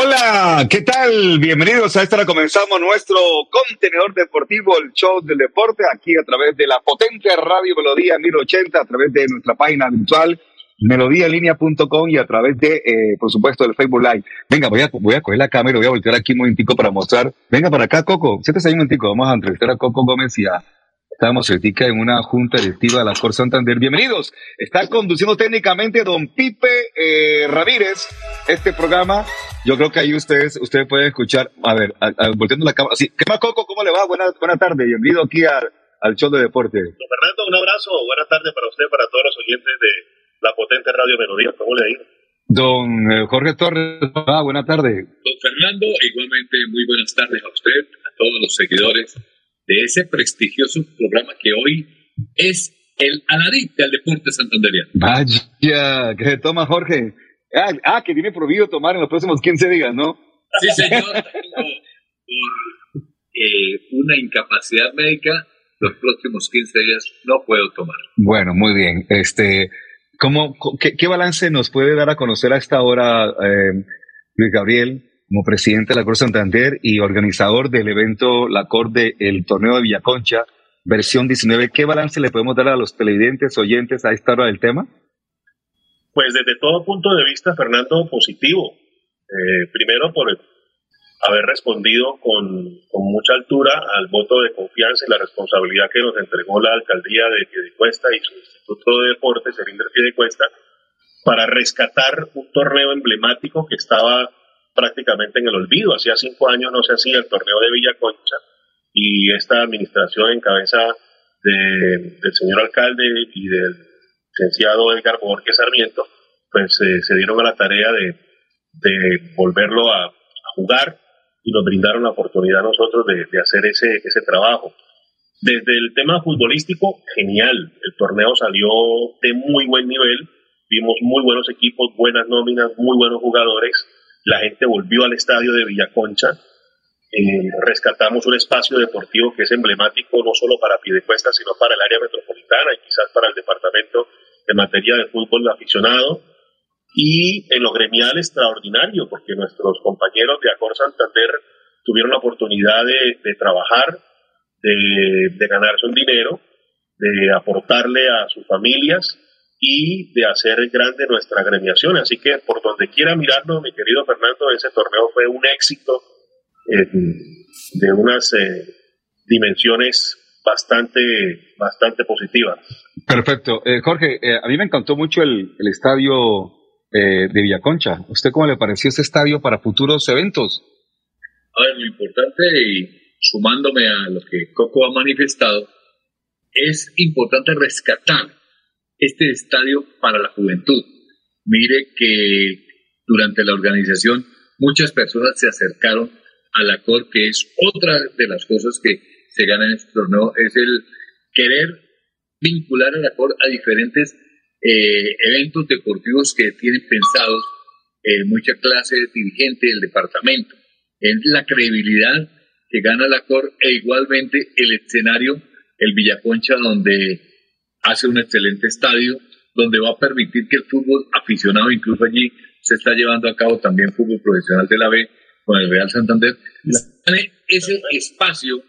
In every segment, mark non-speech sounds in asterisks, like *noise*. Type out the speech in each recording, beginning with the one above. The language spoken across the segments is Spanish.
Hola, ¿qué tal? Bienvenidos a esta. Comenzamos nuestro contenedor deportivo, el show del deporte, aquí a través de la potente radio Melodía 1080, a través de nuestra página virtual melodíalinea.com y a través de, eh, por supuesto, el Facebook Live. Venga, voy a, voy a coger la cámara, voy a voltear aquí un momentico para mostrar. Venga para acá, Coco. Siéntese ahí un momentico. Vamos a entrevistar a Coco Gómez y a Estamos certica en una junta directiva de la Cor Santander. Bienvenidos. Está conduciendo técnicamente don Pipe eh, Ramírez este programa. Yo creo que ahí ustedes ustedes pueden escuchar. A ver, volteando la cámara. Sí. ¿Qué más, Coco? ¿Cómo le va? Buenas buena tarde. Bienvenido aquí al, al show de deporte. Don Fernando, un abrazo. Buenas tardes para usted, para todos los oyentes de la potente Radio Melodía. ¿Cómo le digo? Don eh, Jorge Torres, ah, buenas tardes. Don Fernando, igualmente muy buenas tardes a usted, a todos los seguidores de ese prestigioso programa que hoy es el Alarit del deporte santanderiano. Vaya, que se toma Jorge. Ah, ah, que tiene prohibido tomar en los próximos 15 días, ¿no? Sí, señor. *laughs* por eh, una incapacidad médica, los próximos 15 días no puedo tomar. Bueno, muy bien. Este, ¿cómo, qué, qué balance nos puede dar a conocer a esta hora, eh, Luis Gabriel, como presidente de la Cor Santander y organizador del evento La Cor del torneo de Villaconcha, versión 19. ¿Qué balance le podemos dar a los televidentes, oyentes a esta hora del tema? Pues desde todo punto de vista, Fernando, positivo. Eh, primero por haber respondido con, con, mucha altura al voto de confianza y la responsabilidad que nos entregó la alcaldía de Piedecuesta y su Instituto de Deportes, el INDER Piedecuesta, para rescatar un torneo emblemático que estaba prácticamente en el olvido. Hacía cinco años no se hacía el torneo de Villa Concha y esta administración en cabeza de, del señor alcalde y del licenciado Edgar Borges Sarmiento, pues se dieron a la tarea de, de volverlo a, a, jugar y nos brindaron la oportunidad a nosotros de, de hacer ese, ese trabajo. Desde el tema futbolístico, genial. El torneo salió de muy buen nivel. Vimos muy buenos equipos, buenas nóminas, muy buenos jugadores la gente volvió al estadio de Villaconcha, eh, rescatamos un espacio deportivo que es emblemático no solo para Piedecuesta, sino para el área metropolitana y quizás para el departamento de materia de fútbol aficionado. Y en lo gremial extraordinario, porque nuestros compañeros de Acor Santander tuvieron la oportunidad de, trabajar, de, de ganarse un dinero, de aportarle a sus familias y de hacer grande nuestra agremiación. Así que por donde quiera mirarlo, mi querido Fernando, ese torneo fue un éxito eh, de unas eh, dimensiones bastante, bastante positivas. Perfecto. Eh, Jorge, eh, a mí me encantó mucho el, el estadio eh, de Villaconcha. ¿Usted cómo le pareció ese estadio para futuros eventos? A ver, lo importante, y sumándome a lo que Coco ha manifestado, es importante rescatar este estadio para la juventud. Mire que durante la organización muchas personas se acercaron a la COR, que es otra de las cosas que se gana en este torneo, es el querer vincular a la COR a diferentes eh, eventos deportivos que tienen pensados eh, mucha clase dirigente del departamento. Es la credibilidad que gana la COR e igualmente el escenario, el Villaconcha, donde hace un excelente estadio, donde va a permitir que el fútbol aficionado, incluso allí se está llevando a cabo también fútbol profesional de la B con el Real Santander, tiene ese espacio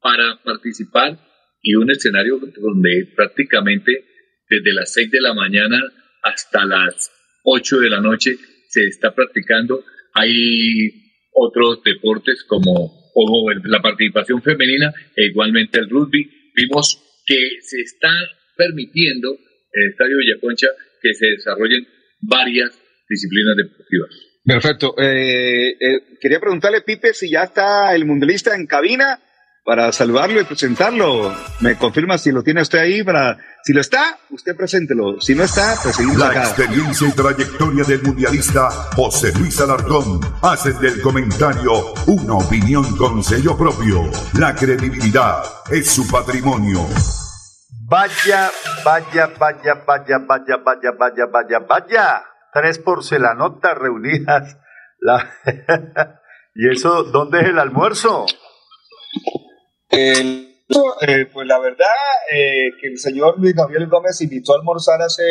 para participar y un escenario donde prácticamente desde las 6 de la mañana hasta las 8 de la noche se está practicando. Hay otros deportes como, como la participación femenina e igualmente el rugby. Vimos que se está permitiendo en el Estadio Villaconcha que se desarrollen varias disciplinas deportivas. Perfecto. Eh, eh, quería preguntarle, Pipe, si ya está el mundialista en cabina para saludarlo y presentarlo. Me confirma si lo tiene usted ahí para si lo está, usted preséntelo. Si no está, pues seguimos La experiencia y trayectoria del mundialista José Luis Alarcón hacen del comentario una opinión con sello propio. La credibilidad es su patrimonio. Vaya, vaya, vaya, vaya, vaya, vaya, vaya, vaya, vaya. Tres porcelanotas reunidas. La... *laughs* ¿Y eso dónde es el almuerzo? Eh, pues la verdad eh, que el señor Luis Gabriel Gómez invitó a almorzar hace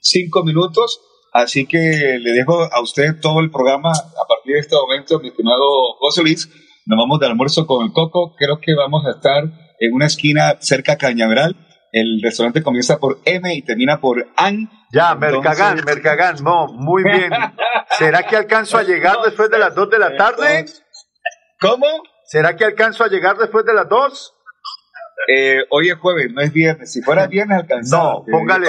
cinco minutos, así que le dejo a usted todo el programa a partir de este momento, mi estimado José Luis. Nos vamos de almuerzo con el Coco, creo que vamos a estar en una esquina cerca a Cañaveral. El restaurante comienza por M y termina por AN. Ya, Mercagán, Mercagán, no, muy *laughs* bien. ¿Será que alcanzo a llegar después de las dos de la tarde? ¿Cómo? ¿Será que alcanzo a llegar después de las dos? Eh, hoy es jueves, no es viernes. Si fuera viernes alcanzaba. No, póngale,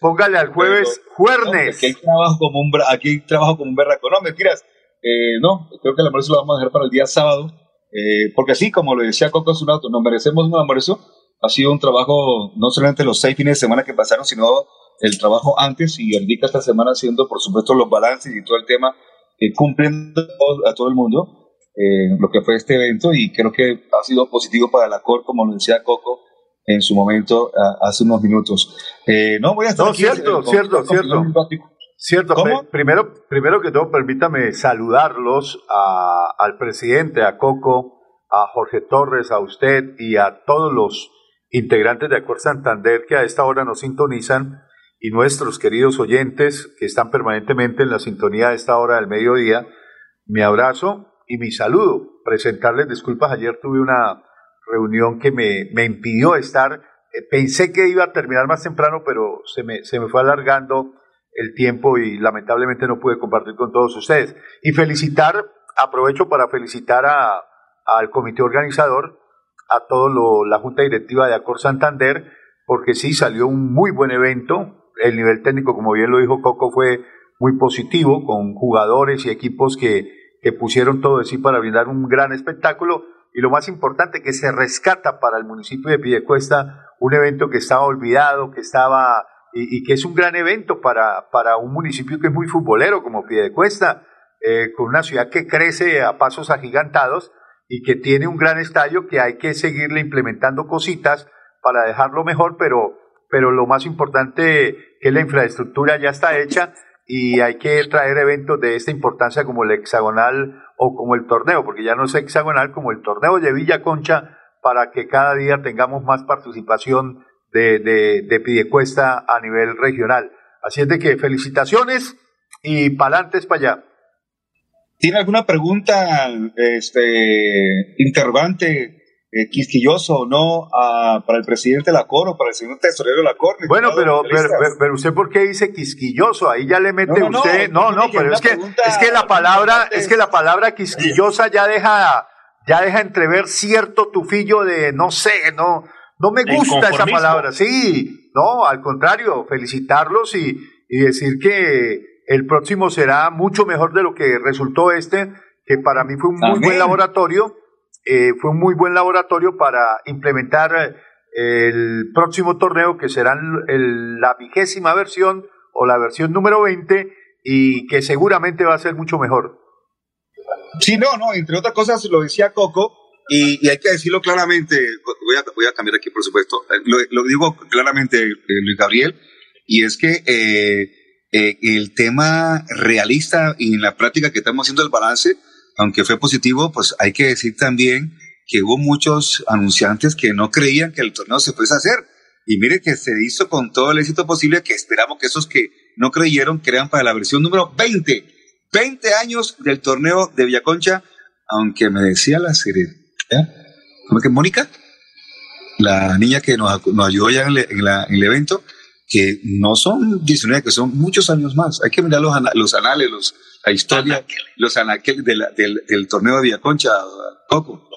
póngale al jueves jueves. aquí hay trabajo como un aquí hay trabajo como un berraco. No, mentiras. Eh, no, creo que el almuerzo lo vamos a dejar para el día sábado. Eh, porque así, como lo decía Coco hace un auto, nos merecemos un almuerzo. Ha sido un trabajo, no solamente los seis fines de semana que pasaron, sino el trabajo antes y el día esta semana haciendo, por supuesto, los balances y todo el tema, que cumplen a todo el mundo eh, lo que fue este evento y creo que ha sido positivo para la COR, como lo decía Coco en su momento hace unos minutos. Eh, no, voy a estar no, cierto, cierto, cierto. Cierto, primero, primero que todo, permítame saludarlos a, al presidente, a Coco, a Jorge Torres, a usted y a todos los integrantes de Acor Santander que a esta hora nos sintonizan y nuestros queridos oyentes que están permanentemente en la sintonía a esta hora del mediodía. Mi abrazo y mi saludo. Presentarles disculpas, ayer tuve una reunión que me, me impidió estar. Eh, pensé que iba a terminar más temprano, pero se me, se me fue alargando el tiempo y lamentablemente no pude compartir con todos ustedes. Y felicitar, aprovecho para felicitar a, al comité organizador, a toda la Junta Directiva de Acor Santander, porque sí salió un muy buen evento. El nivel técnico, como bien lo dijo Coco, fue muy positivo, con jugadores y equipos que que pusieron todo de sí para brindar un gran espectáculo y lo más importante que se rescata para el municipio de Pidecuesta un evento que estaba olvidado, que estaba y, que es un gran evento para, para un municipio que es muy futbolero como Piedecuesta, eh, con una ciudad que crece a pasos agigantados y que tiene un gran estadio que hay que seguirle implementando cositas para dejarlo mejor, pero, pero lo más importante que la infraestructura ya está hecha y hay que traer eventos de esta importancia como el hexagonal o como el torneo, porque ya no es hexagonal, como el torneo de Villa Concha, para que cada día tengamos más participación de, de, de Pidecuesta a nivel regional. Así es de que felicitaciones y pa'lantes para allá. ¿Tiene alguna pregunta, este, interrogante eh, quisquilloso o no para el presidente de la COR o para el señor tesorero de la COR. Bueno, pero, pero, usted por qué dice quisquilloso, ahí ya le mete usted, no, no, pero es que, es que la palabra, es que la palabra quisquillosa ya deja, ya deja entrever cierto tufillo de, no sé, no, no me gusta esa palabra, sí, no, al contrario, felicitarlos y, y decir que el próximo será mucho mejor de lo que resultó este, que para mí fue un muy buen laboratorio eh, fue un muy buen laboratorio para implementar eh, el próximo torneo que será la vigésima versión o la versión número 20 y que seguramente va a ser mucho mejor. Sí, no, no, entre otras cosas lo decía Coco y, hay que decirlo claramente, voy a, cambiar aquí por supuesto, eh, lo, digo claramente Luis Gabriel, y es que el tema realista y en la práctica que estamos haciendo el balance, aunque fue positivo, pues hay que decir también que hubo muchos anunciantes que no creían que el torneo se fuese a hacer. Y mire que se hizo con todo el éxito posible que esperamos que esos que no creyeron crean para la versión número 20. 20 años del torneo de Villaconcha, aunque me decía la serie, ¿cómo que Mónica? La niña que nos, ayudó ya en, el evento, que no son 19, que son muchos años más. Hay que mirar los, los anales, los, la historia, los anaqueles del, del, torneo de Villaconcha, Coco.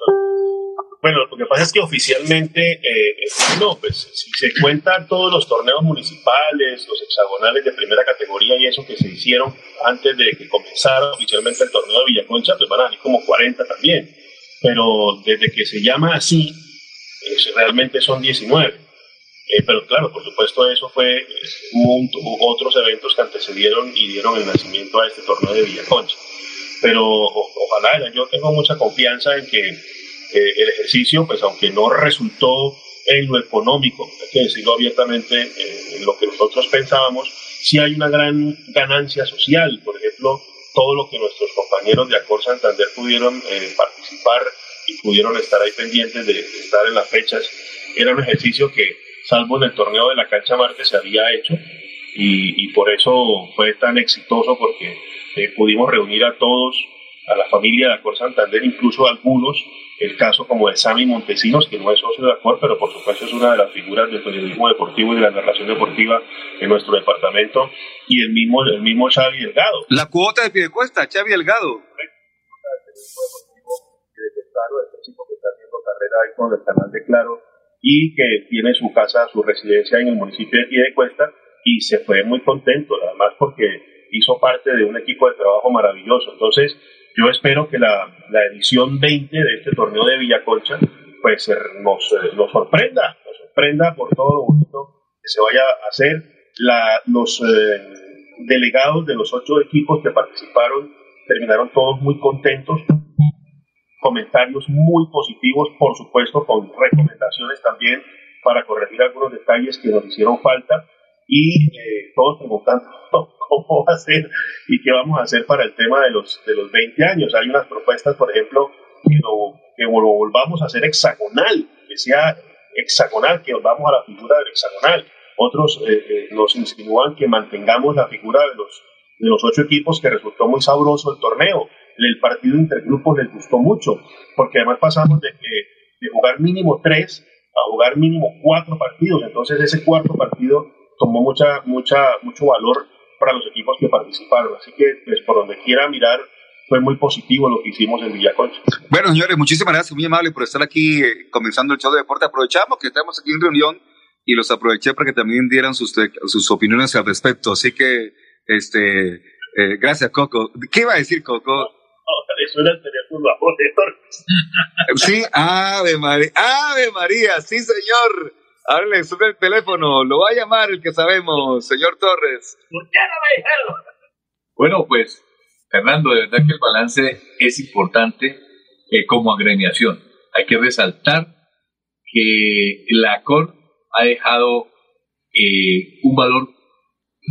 Bueno, lo que pasa es que oficialmente, eh, no, pues si se cuentan todos los torneos municipales, los hexagonales de primera categoría y eso que se hicieron antes de que comenzara oficialmente el torneo de Villaconcha, pues van a salir como 40 también. Pero desde que se llama así, realmente son 19. Eh, pero claro, por supuesto, eso fue otros eventos que antecedieron y dieron el nacimiento a este torneo de Villaconcha. Pero ojalá, yo tengo mucha confianza en que eh, el ejercicio, pues aunque no resultó en lo económico, hay que decirlo abiertamente, eh, en lo que nosotros pensábamos, sí hay una gran ganancia social. Por ejemplo, todo lo que nuestros compañeros de Acor Santander pudieron eh, participar y pudieron estar ahí pendientes de, estar en las fechas, era un ejercicio que, salvo en el torneo de la cancha Marte, se había hecho. Y, por eso fue tan exitoso porque pudimos reunir a todos, a la familia de Acor Santander, incluso algunos el caso como de Sammy Montesinos, que no es socio de Acor, pero por supuesto es una de las figuras del periodismo deportivo y de la narración deportiva en nuestro departamento, y el mismo, el mismo Xavi Delgado. La cuota de Piedecuesta, Xavi Delgado. que está haciendo carrera ahí con el canal de Claro y que tiene su casa, su residencia en el municipio de Piedecuesta y se fue muy contento, además porque hizo parte de un equipo de trabajo maravilloso. Entonces, yo espero que la, la edición 20 de este torneo de Villacolcha pues eh, nos, eh, nos sorprenda, nos sorprenda por todo lo bonito que se vaya a hacer. La, los eh, delegados de los ocho equipos que participaron terminaron todos muy contentos, comentarios muy positivos, por supuesto, con recomendaciones también para corregir algunos detalles que nos hicieron falta y eh, todos preguntando cómo va a ser y qué vamos a hacer para el tema de los, de los 20 años. Hay unas propuestas, por ejemplo, que lo, que lo volvamos a hacer hexagonal, que sea hexagonal, que volvamos a la figura del hexagonal. Otros eh, eh, nos insinúan que mantengamos la figura de los, de los ocho equipos, que resultó muy sabroso el torneo. El partido intergrupos les gustó mucho, porque además pasamos de, de jugar mínimo tres a jugar mínimo cuatro partidos. Entonces ese cuarto partido tomó mucha, mucha, mucho valor para los equipos que participaron. Así que, pues, por donde quiera mirar, fue muy positivo lo que hicimos en Villaconcha. Bueno, señores, muchísimas gracias, muy amable por estar aquí eh, comenzando el show de deporte. Aprovechamos que estamos aquí en reunión y los aproveché para que también dieran sus, sus opiniones al respecto. Así que, este, eh, gracias, Coco. ¿Qué iba a decir, Coco? Suena el teléfono a Sí, Ave María, Ave María, sí, señor. Háblale, sube el teléfono, lo va a llamar el que sabemos, señor Torres. ¿Por qué no me dijeron? Bueno, pues, Fernando, de verdad que el balance es importante eh, como agremiación. Hay que resaltar que la COR ha dejado eh, un valor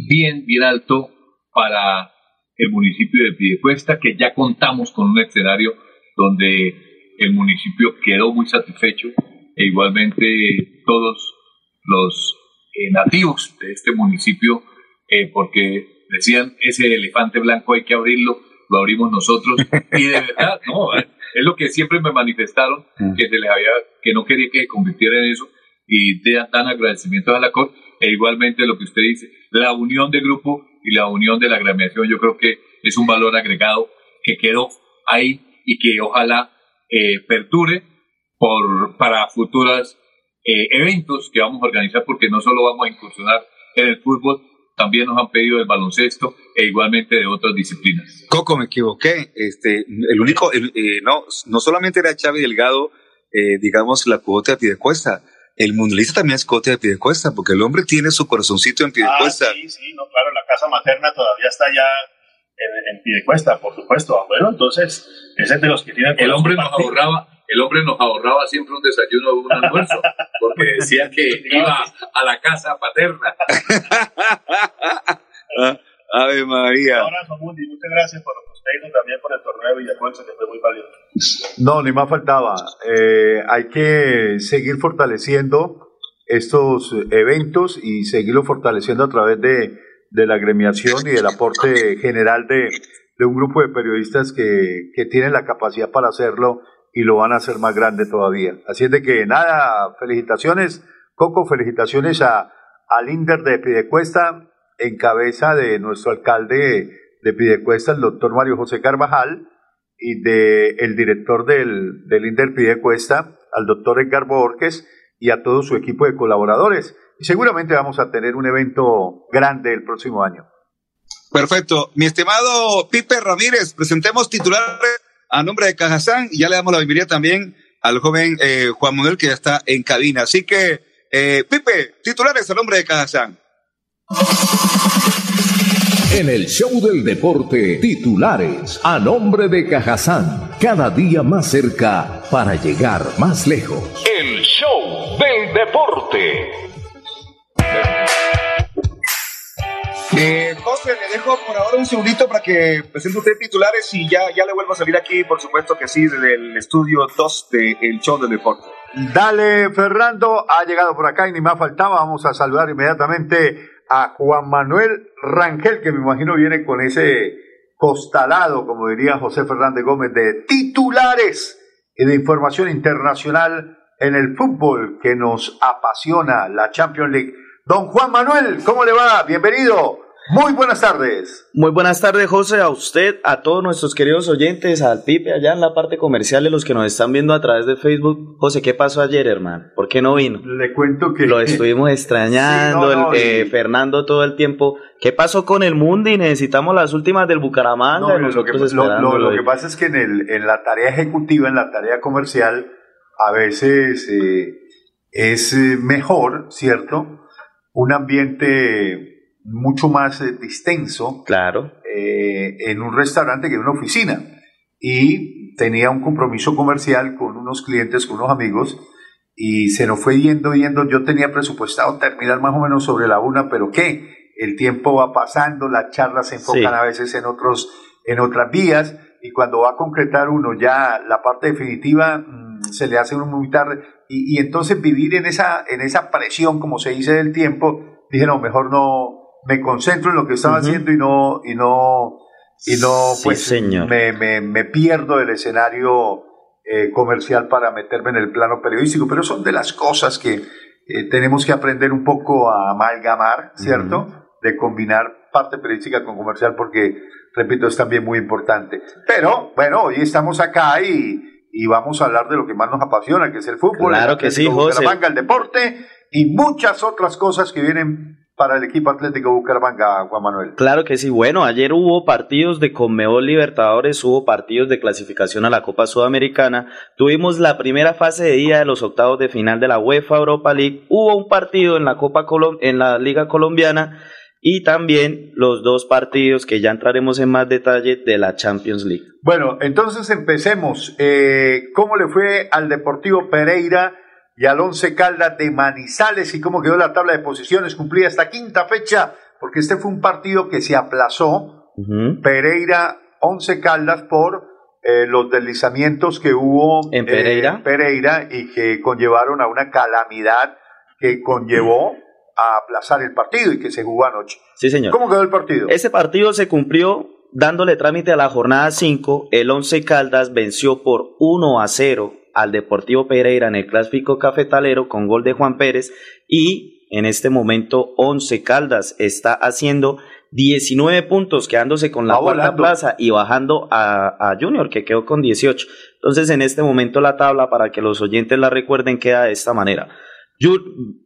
bien, bien alto para el municipio de Piedecuesta, que ya contamos con un escenario donde el municipio quedó muy satisfecho e igualmente todos los eh, nativos de este municipio, eh, porque decían, ese elefante blanco hay que abrirlo, lo abrimos nosotros, *laughs* y de verdad, no, es lo que siempre me manifestaron, mm. que se les había, que no quería que se convirtiera en eso, y de dan agradecimientos a la COR, e igualmente lo que usted dice, la unión de grupo y la unión de la agremiación, yo creo que es un valor agregado que quedó ahí y que ojalá eh, perdure por, para futuros eh, eventos que vamos a organizar, porque no solo vamos a incursionar en el fútbol, también nos han pedido el baloncesto e igualmente de otras disciplinas. Coco, me equivoqué. Este, el único, eh, no, no solamente era Xavi Delgado, eh, digamos, la cuota de Pidecuesta. El mundialista también es cuota de Pidecuesta, porque el hombre tiene su corazoncito en Pidecuesta. Ah, sí, sí, no, claro, la casa materna todavía está ya en, en Pidecuesta, por supuesto. Bueno, entonces, ese es de los que tienen... El hombre nos ahorraba el hombre nos ahorraba siempre un desayuno o un almuerzo, porque decía que iba a la casa paterna. *laughs* Ave María. Un abrazo, Mundi. Muchas gracias por los y también por el torneo de Villacuenza, que fue muy valioso. No, ni más faltaba. Eh, hay que seguir fortaleciendo estos eventos y seguirlo fortaleciendo a través de, de la gremiación y del aporte general de, de un grupo de periodistas que, que tienen la capacidad para hacerlo y lo van a hacer más grande todavía. Así es de que nada, felicitaciones, Coco, felicitaciones a, al Inder de Pidecuesta, en cabeza de nuestro alcalde de Pidecuesta, el doctor Mario José Carvajal, y de el director del, del Inder Pidecuesta, al doctor Edgar Borges, y a todo su equipo de colaboradores. Y seguramente vamos a tener un evento grande el próximo año. Perfecto. Mi estimado Pipe Ramírez, presentemos titulares a nombre de Cajazán y ya le damos la bienvenida también al joven eh, Juan Manuel que ya está en cabina. Así que, eh, Pipe, titulares a nombre de Cajazán. En el show del deporte, titulares a nombre de Cajazán, cada día más cerca para llegar más lejos. El show del deporte. Eh, José, le dejo por ahora un segundito para que presente usted titulares y ya, ya le vuelvo a salir aquí, por supuesto que sí, desde el estudio 2 del show del deporte. Dale, Fernando, ha llegado por acá y ni más faltaba. Vamos a saludar inmediatamente a Juan Manuel Rangel, que me imagino viene con ese costalado, como diría José Fernández Gómez, de titulares y de información internacional en el fútbol que nos apasiona, la Champions League. Don Juan Manuel, ¿cómo le va? Bienvenido. Muy buenas tardes. Muy buenas tardes, José, a usted, a todos nuestros queridos oyentes, al Pipe allá en la parte comercial y los que nos están viendo a través de Facebook. José, ¿qué pasó ayer, hermano? ¿Por qué no vino? Le cuento que... Lo estuvimos *laughs* extrañando, eh, Fernando, todo el tiempo. ¿Qué pasó con el Mundi? Necesitamos las últimas del Bucaramanga. lo, que, lo, que, pasa es que en, el, en la tarea ejecutiva, en la tarea comercial, a veces eh, es eh, mejor, ¿cierto? Un ambiente mucho más eh, distenso claro. Eh, en un restaurante que en una oficina. Y tenía un compromiso comercial con unos clientes, con unos amigos, y se nos fue yendo, yendo. Yo tenía presupuestado terminar más o menos sobre la una, pero ¿qué? El tiempo va pasando, las charlas se enfocan a veces en, otros, en otras vías, y cuando va a concretar uno ya la parte definitiva, se le hace un muy tarde. Y, y entonces vivir en esa, en esa presión, como se dice del tiempo, dije, no, mejor no, me concentro en lo que estaba haciendo y no, y no, y no, pues Me, me, me, pierdo del escenario eh, comercial para meterme en el plano periodístico, pero son de las cosas que eh, tenemos que aprender un poco a amalgamar, ¿cierto? De combinar parte periodística con comercial porque, repito, es también muy importante. Pero, bueno, hoy estamos acá y, y vamos a hablar de lo que más nos apasiona, que es el fútbol, claro que sí, José. el deporte y muchas otras cosas que vienen para el equipo Atlético Bucaramanga, Juan Manuel. Claro que sí. Bueno, ayer hubo partidos de Conmebol Libertadores, hubo partidos de clasificación a la Copa Sudamericana. Tuvimos la primera fase de día de los octavos de final de la UEFA Europa League. Hubo un partido en la Copa Colom en la Liga Colombiana y también los dos partidos que ya entraremos en más detalle de la Champions League. Bueno, entonces empecemos. Eh, ¿Cómo le fue al Deportivo Pereira? y al Once Caldas de Manizales y cómo quedó la tabla de posiciones cumplida esta quinta fecha, porque este fue un partido que se aplazó. Pereira, Once Caldas por eh, los deslizamientos que hubo en Pereira. Pereira y que conllevaron a una calamidad que conllevó a aplazar el partido y que se jugó anoche. Sí, señor. ¿Cómo quedó el partido? Ese partido se cumplió dándole trámite a la jornada 5. El Once Caldas venció por 1 a 0 al Deportivo Pereira en el clásico cafetalero con gol de Juan Pérez y en este momento Once Caldas está haciendo 19 puntos, quedándose con la cuarta plaza y bajando a, a, Junior, que quedó con 18. Entonces, en este momento la tabla, para que los oyentes la recuerden, queda de esta manera.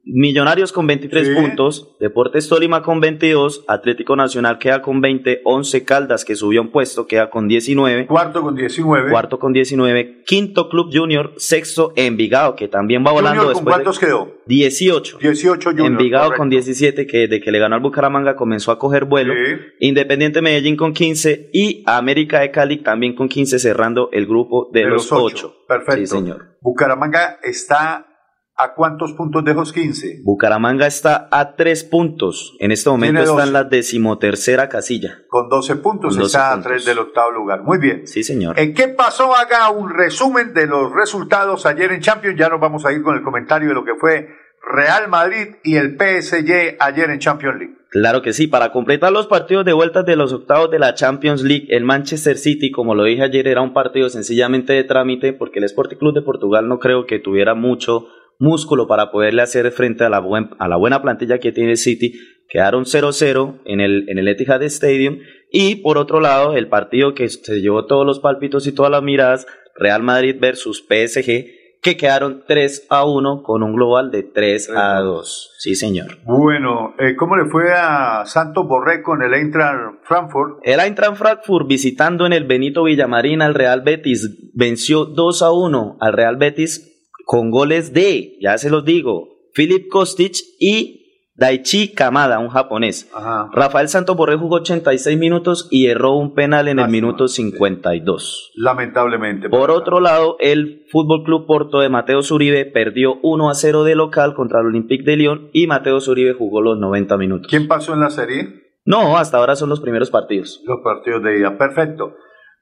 Millonarios con 23 puntos, Deportes Tolima con 22, Atlético Nacional queda con 20, 11 Caldas que subió un puesto queda con 19, cuarto con 19, cuarto con 19, quinto Club Junior, sexto Envigado que también va volando junior, ¿con cuántos quedó? 18. 18 Junior, Envigado con 17 que de que le ganó al Bucaramanga comenzó a coger vuelo, Independiente Medellín con 15 y América de Cali también con 15 cerrando el grupo de, los, 8. Perfecto. Sí, señor. Bucaramanga está ¿A cuántos puntos de los 15? Bucaramanga está a 3 puntos. En este momento está en la decimotercera casilla. Con 12 puntos está a 3 del octavo lugar. Muy bien. Sí, señor. ¿En qué pasó? Haga un resumen de los resultados ayer en Champions. Ya nos vamos a ir con el comentario de lo que fue Real Madrid y el PSG ayer en Champions League. Claro que sí, para completar los partidos de vuelta de los octavos de la Champions League, el Manchester City, como lo dije ayer, era un partido sencillamente de trámite porque el Sporting Club de Portugal no creo que tuviera mucho músculo para poderle hacer frente a la, a la buena plantilla que tiene City. Quedaron 0-0 en el, en el Etihad Stadium. Y por otro lado, el partido que se llevó todos los palpitos y todas las miradas, Real Madrid versus PSG, que quedaron 3 a 1 con un global de 3 a 2. Sí, señor. Bueno, eh, ¿cómo le fue a Santos Borré con el Eintracht Frankfurt? El Eintracht Frankfurt visitando en el Benito Villamarín al Real Betis venció 2 a 1 al Real Betis con goles de, ya se los digo, Philip Kostic y Daichi Kamada, un japonés. Rafael Santos Borré jugó 86 minutos y erró un penal en el minuto 52. Lamentablemente. Por otro lado, el Fútbol Club Porto de Mateo Zuribe perdió 1 a 0 de local contra el Olympique de Lyon y Mateo Zuribe jugó los 90 minutos. ¿Quién pasó en la serie? No, hasta ahora son los primeros partidos. Los partidos de ida, perfecto.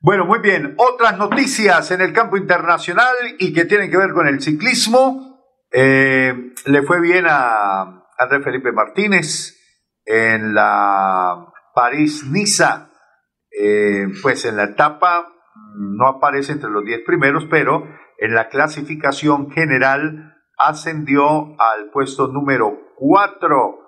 Bueno, muy bien. Otras noticias en el campo internacional y que tienen que ver con el ciclismo. Eh, le fue bien a Andrés Felipe Martínez en la París-Niza. Eh, pues en la etapa no aparece entre los 10 primeros, pero en la clasificación general ascendió al puesto número 4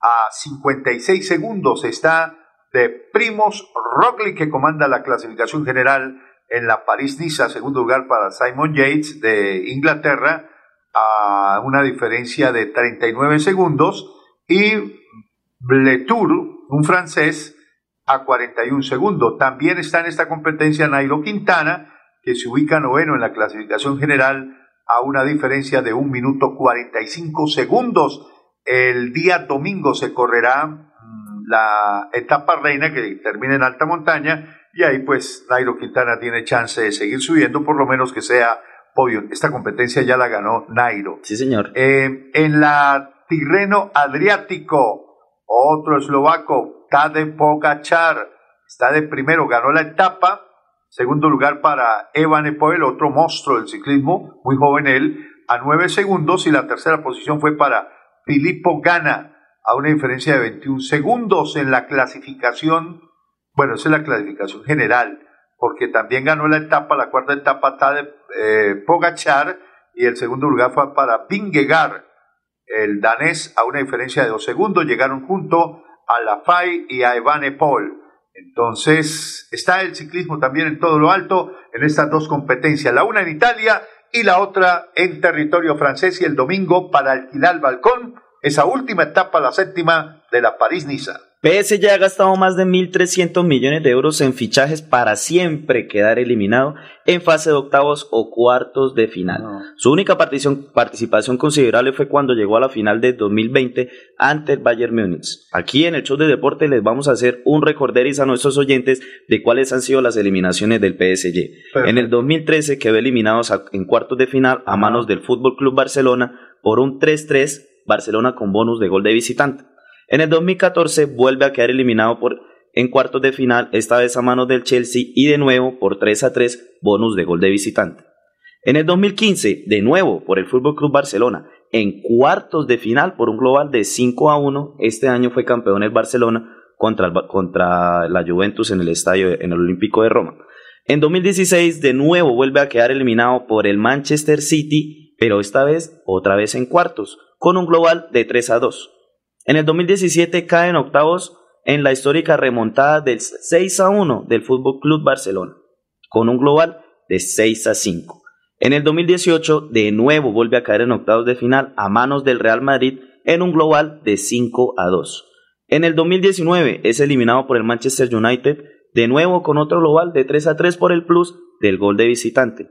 a 56 segundos. Está de Primos Roglic, que comanda la clasificación general en la París-Niza, segundo lugar para Simon Yates de Inglaterra, a una diferencia de 39 segundos, y Bletour, un francés, a 41 segundos. También está en esta competencia Nairo Quintana, que se ubica noveno en la clasificación general a una diferencia de 1 minuto 45 segundos. El día domingo se correrá la etapa reina que termina en alta montaña y ahí pues Nairo Quintana tiene chance de seguir subiendo, por lo menos que sea podio. Esta competencia ya la ganó Nairo. Sí, señor. Eh, en la Tirreno Adriático, otro eslovaco, Tade Pogacar, está de primero, ganó la etapa. Segundo lugar para Evan Epoel, otro monstruo del ciclismo, muy joven él, a nueve segundos. Y la tercera posición fue para Filippo Gana, a una diferencia de 21 segundos en la clasificación, bueno, esa es la clasificación general, porque también ganó la etapa, la cuarta etapa de eh, Pogachar, y el segundo lugar fue para Vingegaard, el danés, a una diferencia de dos segundos, llegaron junto a La Fay y a Evane Paul. Entonces, está el ciclismo también en todo lo alto en estas dos competencias, la una en Italia y la otra en territorio francés y el domingo para alquilar balcón esa última etapa, la séptima de la París-Niza. PSG ha gastado más de 1.300 millones de euros en fichajes para siempre quedar eliminado en fase de octavos o cuartos de final. Su única participación, considerable fue cuando llegó a la final de 2020 ante el Bayern Múnich. Aquí en el show de deporte les vamos a hacer un recorderis a nuestros oyentes de cuáles han sido las eliminaciones del PSG. En el 2013 quedó eliminado en cuartos de final a manos del Fútbol Club Barcelona por un 3-3 Barcelona con bonus de gol de visitante. En el 2014 vuelve a quedar eliminado por, en cuartos de final, esta vez a manos del Chelsea y de nuevo por 3 a 3 bonus de gol de visitante. En el 2015, de nuevo por el Fútbol Club Barcelona, en cuartos de final por un global de 5 a 1, este año fue campeón el Barcelona contra, contra la Juventus en el estadio en el Olímpico de Roma. En 2016, de nuevo vuelve a quedar eliminado por el Manchester City, pero esta vez otra vez en cuartos con un global de 3 a 2. En el 2017 cae en octavos en la histórica remontada del 6 a 1 del Fútbol Club Barcelona, con un global de 6 a 5. En el 2018 de nuevo vuelve a caer en octavos de final a manos del Real Madrid en un global de 5 a 2. En el 2019 es eliminado por el Manchester United de nuevo con otro global de 3 a 3 por el plus del gol de visitante.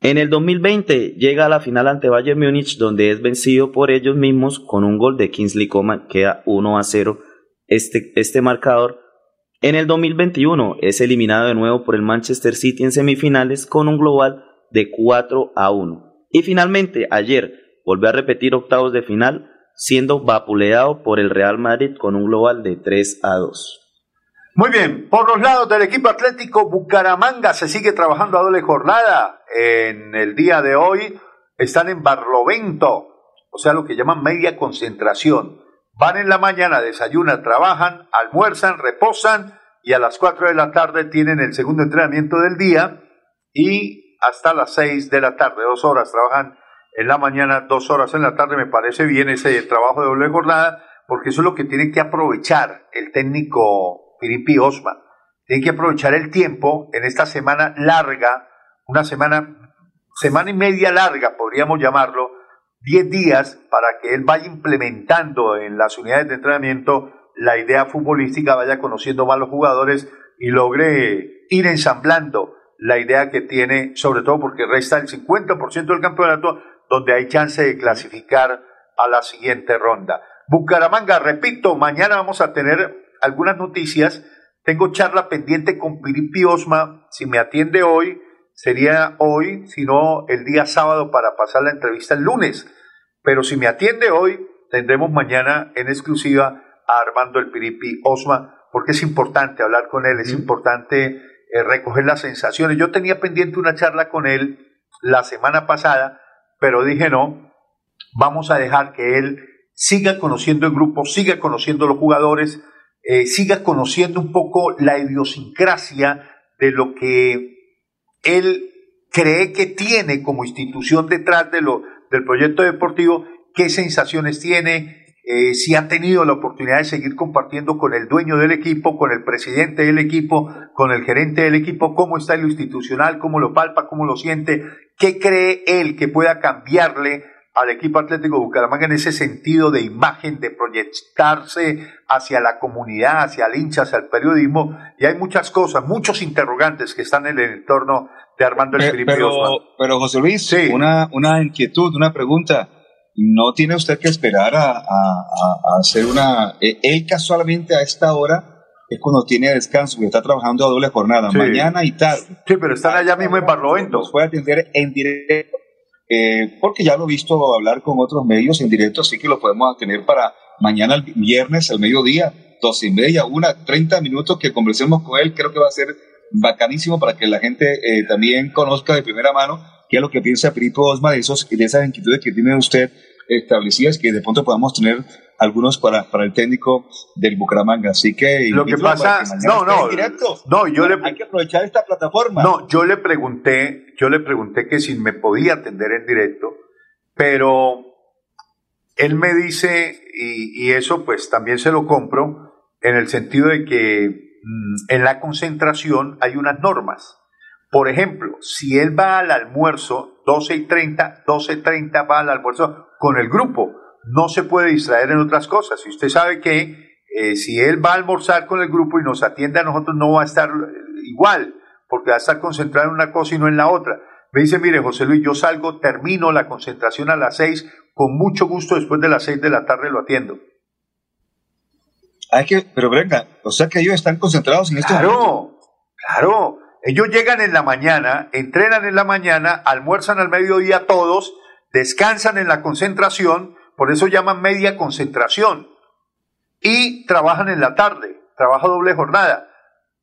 En el 2020 llega a la final ante Bayern Múnich donde es vencido por ellos mismos con un gol de Kingsley Coman, queda 1 a 0 este, este marcador. En el 2021 es eliminado de nuevo por el Manchester City en semifinales con un global de 4 a 1. Y finalmente ayer volvió a repetir octavos de final siendo vapuleado por el Real Madrid con un global de 3 a 2. Muy bien, por los lados del equipo atlético Bucaramanga se sigue trabajando a doble jornada. En el día de hoy están en Barlovento o sea, lo que llaman media concentración. Van en la mañana, desayunan, trabajan, almuerzan, reposan y a las 4 de la tarde tienen el segundo entrenamiento del día y hasta las 6 de la tarde, dos horas trabajan en la mañana, dos horas en la tarde, me parece bien ese trabajo de doble jornada, porque eso es lo que tiene que aprovechar el técnico Filipe Osman. Tiene que aprovechar el tiempo en esta semana larga, una semana, semana y media larga, podríamos llamarlo, 10 días para que él vaya implementando en las unidades de entrenamiento la idea futbolística, vaya conociendo más los jugadores y logre ir ensamblando la idea que tiene, sobre todo porque resta el 50% del campeonato, donde hay chance de clasificar a la siguiente ronda. Bucaramanga, repito, mañana vamos a tener algunas noticias. Tengo charla pendiente con Piripi Osma. Si me atiende hoy, sería hoy, si no el día sábado para pasar la entrevista el lunes. Pero si me atiende hoy, tendremos mañana en exclusiva a Armando el Piripi Osma, porque es importante hablar con él, es importante eh, recoger las sensaciones. Yo tenía pendiente una charla con él la semana pasada, pero dije no, vamos a dejar que él siga conociendo el grupo, siga conociendo los jugadores, eh, siga conociendo un poco la idiosincrasia de lo que él cree que tiene como institución detrás de lo, del proyecto deportivo, qué sensaciones tiene, eh, si ha tenido la oportunidad de seguir compartiendo con el dueño del equipo, con el presidente del equipo, con el gerente del equipo, cómo está lo institucional, cómo lo palpa, cómo lo siente, qué cree él que pueda cambiarle al equipo Atlético Bucaramanga en ese sentido de imagen, de proyectarse hacia la comunidad, hacia el hincha, hacia el periodismo, y hay muchas cosas, muchos interrogantes que están en el entorno de Armando El Pero, pero, José Luis, una, una inquietud, una pregunta. No tiene usted que esperar a, hacer una... Eh, él casualmente a esta hora es cuando tiene descanso, porque está trabajando a doble jornada, mañana y tarde. Sí, pero están allá mismo en Barlovento. Nos puede atender en directo, eh, porque ya lo he visto hablar con otros medios en directo, así que lo podemos tener para mañana, el viernes, al mediodía, dos y media, una, treinta minutos que conversemos con él. Creo que va a ser bacanísimo para que la gente eh, también conozca de primera mano qué es lo que piensa Perito Osma de, esos, de esas inquietudes que tiene usted establecidas que de pronto podamos tener algunos para, para el técnico del Bucaramanga. Así que lo que pasa, no, no, no, yo le, hay que aprovechar esta plataforma. No, yo le pregunté, yo le pregunté que si me podía atender en directo, pero él me dice y, y eso pues también se lo compro en el sentido de que mm, en la concentración hay unas normas. Por ejemplo, si él va al almuerzo 12 y 30, 12.30 va al almuerzo con el grupo. No se puede distraer en otras cosas. Y usted sabe que eh, si él va a almorzar con el grupo y nos atiende a nosotros, no va a estar igual, porque va a estar concentrado en una cosa y no en la otra. Me dice, mire, José Luis, yo salgo, termino la concentración a las 6, con mucho gusto después de las 6 de la tarde lo atiendo. Hay que, pero venga, o sea que ellos están concentrados en esto. Claro, claro. Ellos llegan en la mañana, entrenan en la mañana, almuerzan al mediodía todos, descansan en la concentración, por eso llaman media concentración, y trabajan en la tarde, trabaja doble jornada.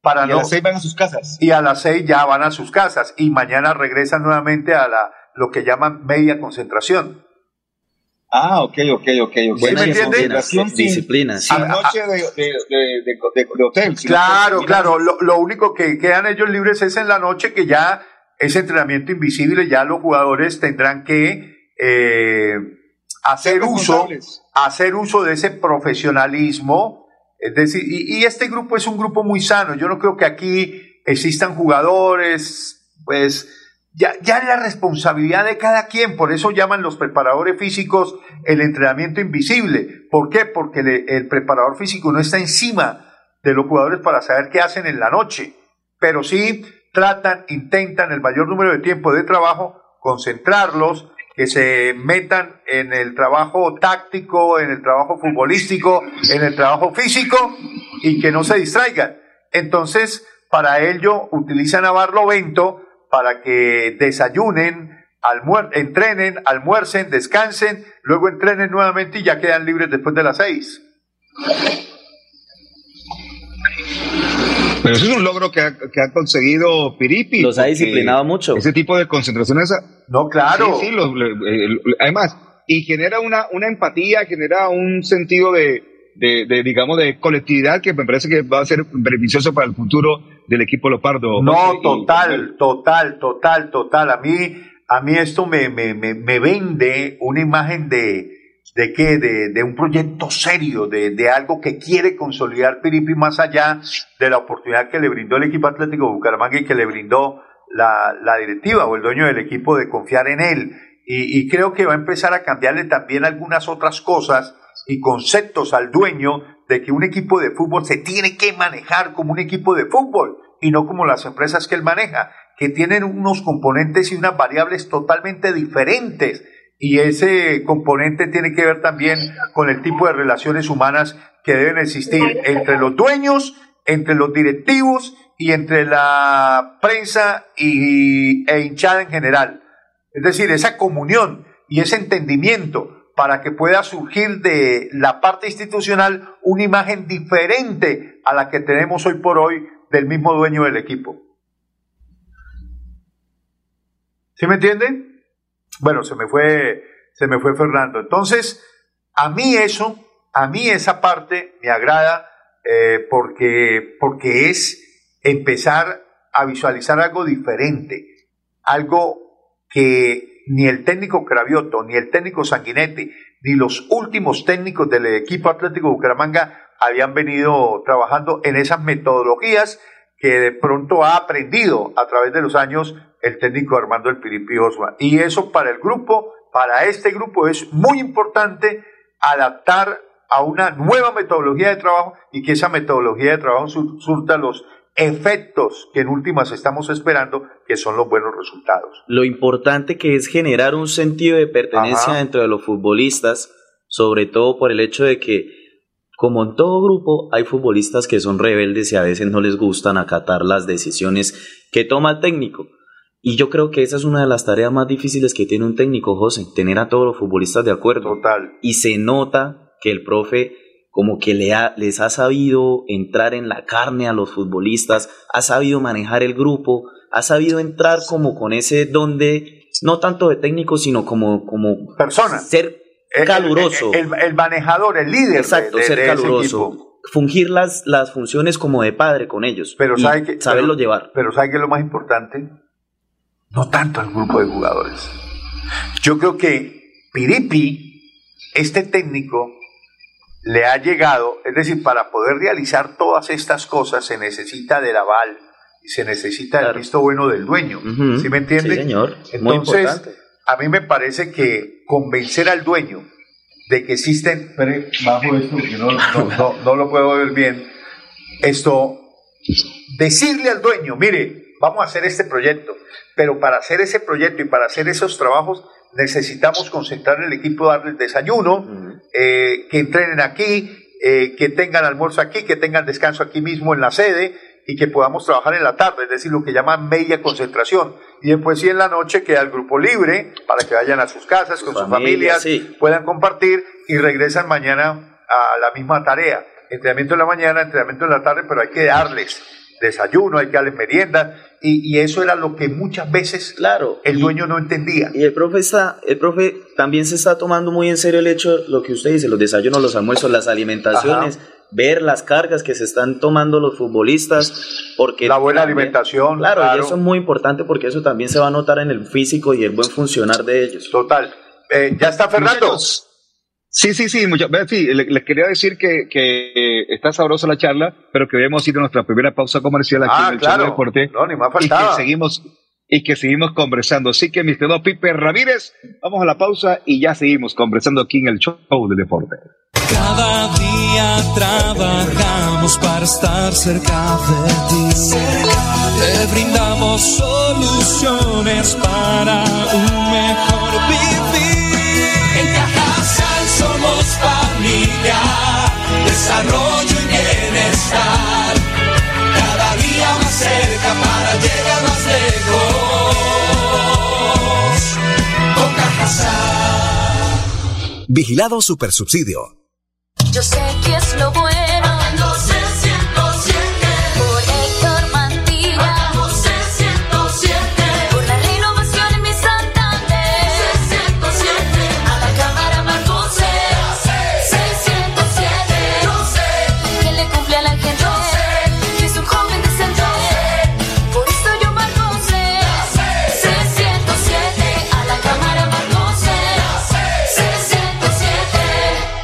Para y a las seis van a sus casas. Y a las seis ya van a sus casas, y mañana regresan nuevamente a la, lo que llaman media concentración. Ah, ok, ok, ok. okay. me entiendes? Disciplina. Sí. noche de, de, de, hotel. Claro, claro. Lo, lo, único que quedan ellos libres es en la noche que ya ese entrenamiento invisible, ya los jugadores tendrán que eh, hacer uso, hacer uso de ese profesionalismo. Es decir, y, y este grupo es un grupo muy sano. Yo no creo que aquí existan jugadores, pues, ya, ya es la responsabilidad de cada quien, por eso llaman los preparadores físicos el entrenamiento invisible. ¿Por qué? Porque el preparador físico no está encima de los jugadores para saber qué hacen en la noche, pero sí tratan, intentan el mayor número de tiempo de trabajo, concentrarlos, que se metan en el trabajo táctico, en el trabajo futbolístico, en el trabajo físico y que no se distraigan. Entonces, para ello utilizan a Barlovento, para que desayunen, entrenen, almuercen, descansen, luego entrenen nuevamente y ya quedan libres después de las seis. Pero eso es un logro que ha, conseguido Piripi. Los ha disciplinado mucho. Ese tipo de concentraciones. No, claro. Sí, sí, además, y genera una, una empatía, genera un sentido de, de, digamos, de colectividad que me parece que va a ser beneficioso para el futuro del equipo Leopardo. No, total, total, total, total. A mí, a mí esto me, me, me, me vende una imagen de, de qué, de, de, un proyecto serio, de, de, algo que quiere consolidar Piripi más allá de la oportunidad que le brindó el equipo Atlético Bucaramanga y que le brindó la, la directiva o el dueño del equipo de confiar en él. Y, y creo que va a empezar a cambiarle también algunas otras cosas y conceptos al dueño de que un equipo de fútbol se tiene que manejar como un equipo de fútbol y no como las empresas que él maneja, que tienen unos componentes y unas variables totalmente diferentes. Y ese componente tiene que ver también con el tipo de relaciones humanas que deben existir entre los dueños, entre los directivos y entre la prensa y, e hinchada en general. Es decir, esa comunión y ese entendimiento para que pueda surgir de la parte institucional una imagen diferente a la que tenemos hoy por hoy del mismo dueño del equipo. ¿Sí me entienden? Bueno, se me fue, se me fue Fernando. Entonces, a mí eso, a mí esa parte me agrada eh, porque, porque es empezar a visualizar algo diferente, algo que ni el técnico Cravioto, ni el técnico Sanguinetti, ni los últimos técnicos del equipo Atlético Bucaramanga habían venido trabajando en esas metodologías que de pronto ha aprendido a través de los años el técnico Armando El Piripi Osma. Y eso para el grupo, para este grupo es muy importante adaptar a una nueva metodología de trabajo y que esa metodología de trabajo surta los efectos que en últimas estamos esperando, que son los buenos resultados. Lo importante que es generar un sentido de pertenencia dentro de los futbolistas, sobre todo por el hecho de que, como en todo grupo, hay futbolistas que son rebeldes y a veces no les gustan acatar las decisiones que toma el técnico. Y yo creo que esa es una de las tareas más difíciles que tiene un técnico, José, tener a todos los futbolistas de acuerdo. Total. Y se nota que el profe como que le les ha sabido entrar en la carne a los futbolistas, ha sabido manejar el grupo, ha sabido entrar como con ese don de, no tanto de técnico, sino como, como persona. Ser caluroso. El, manejador, el líder. Exacto, ser caluroso. Fungir las, las funciones como de padre con ellos. Pero sabe que, saberlo llevar. Pero sabe que es lo más importante, no tanto el grupo de jugadores. Yo creo que Piripi, este técnico, le ha llegado, es decir, para poder realizar todas estas cosas se necesita del aval y se necesita el visto bueno del dueño. ¿Sí me entiende? Sí, señor. Entonces, a mí me parece que convencer al dueño de que existen, bajo esto porque no, no, no lo puedo ver bien, esto, decirle al dueño, mire, vamos a hacer este proyecto, pero para hacer ese proyecto y para hacer esos trabajos necesitamos concentrar el equipo, darles desayuno, eh, que entrenen aquí, eh, que tengan almuerzo aquí, que tengan descanso aquí mismo en la sede y que podamos trabajar en la tarde, es decir, lo que llaman media concentración. Y después sí en la noche queda el grupo libre para que vayan a sus casas con sus familias, puedan compartir y regresan mañana a la misma tarea. Entrenamiento en la mañana, entrenamiento en la tarde, pero hay que darles desayuno, hay que darles merienda, y, eso era lo que muchas veces claro, el dueño no entendía. Y el profe, está, el profe también se está tomando muy en serio el hecho, lo que usted dice, los desayunos, los almuerzos, las alimentaciones, ver las cargas que se están tomando los futbolistas, porque... La buena alimentación. Claro, y eso es muy importante porque eso también se va a notar en el físico y el buen funcionar de ellos. Total. Eh, ya está Fernando. Sí, sí, sí, mucho, sí les quería decir que, que está sabrosa la charla, pero que debemos ir a nuestra primera pausa comercial aquí ah, en el claro. Deporte. No, ni más y que seguimos y que seguimos conversando. Así que, mi estimado Pipe Ramírez, vamos a la pausa y ya seguimos conversando aquí en el Show de Deporte. Cada día trabajamos para estar cerca de ti. Te brindamos soluciones para un mejor vivir. Familia, desarrollo y bienestar. Cada día más cerca para llegar más lejos. Con Vigilado Supersubsidio. Yo sé que es lo bueno.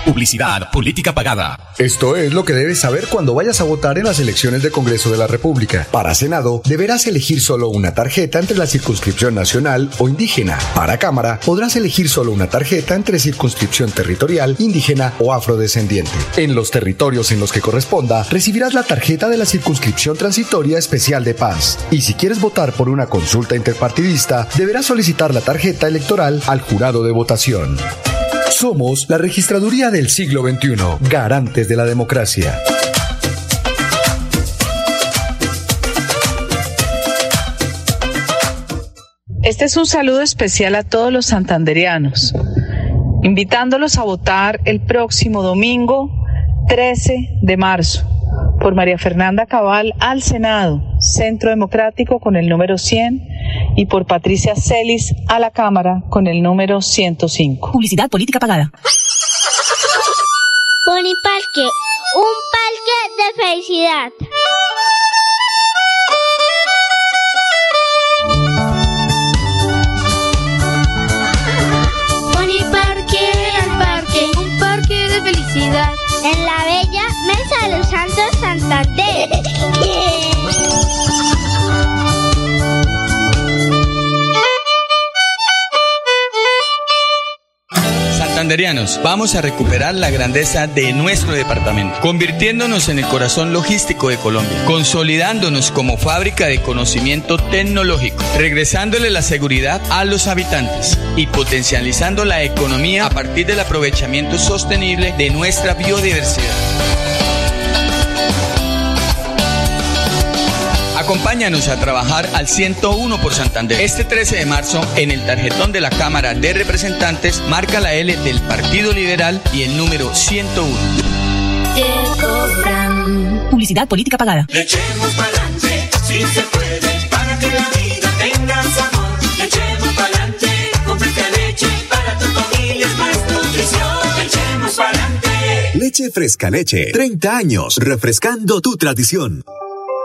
Publicidad, política pagada. Esto es lo que debes saber cuando vayas a votar en las elecciones de Congreso de la República. Para Senado, deberás elegir solo una tarjeta entre la circunscripción nacional o indígena. Para Cámara, podrás elegir solo una tarjeta entre circunscripción territorial, indígena o afrodescendiente. En los territorios en los que corresponda, recibirás la tarjeta de la circunscripción transitoria especial de paz. Y si quieres votar por una consulta interpartidista, deberás solicitar la tarjeta electoral al jurado de votación. Somos la registraduría del siglo XXI, garantes de la democracia. Este es un saludo especial a todos los santanderianos, invitándolos a votar el próximo domingo 13 de marzo por María Fernanda Cabal al Senado, Centro Democrático con el número 100 y por Patricia Celis a la Cámara con el número 105. Publicidad política pagada. Parque, un parque de felicidad. Santander. Santanderianos, vamos a recuperar la grandeza de nuestro departamento, convirtiéndonos en el corazón logístico de Colombia, consolidándonos como fábrica de conocimiento tecnológico, regresándole la seguridad a los habitantes y potencializando la economía a partir del aprovechamiento sostenible de nuestra biodiversidad. Acompáñanos a trabajar al 101 por Santander. Este 13 de marzo, en el tarjetón de la Cámara de Representantes, marca la L del Partido Liberal y el número 101. Publicidad política pagada. Le echemos pa'lante, si se puede, para que la vida tenga sabor. Le echemos pa'lante, con fresca leche, para tu familia es más nutrición. Le echemos pa'lante. Leche Fresca Leche. 30 años refrescando tu tradición.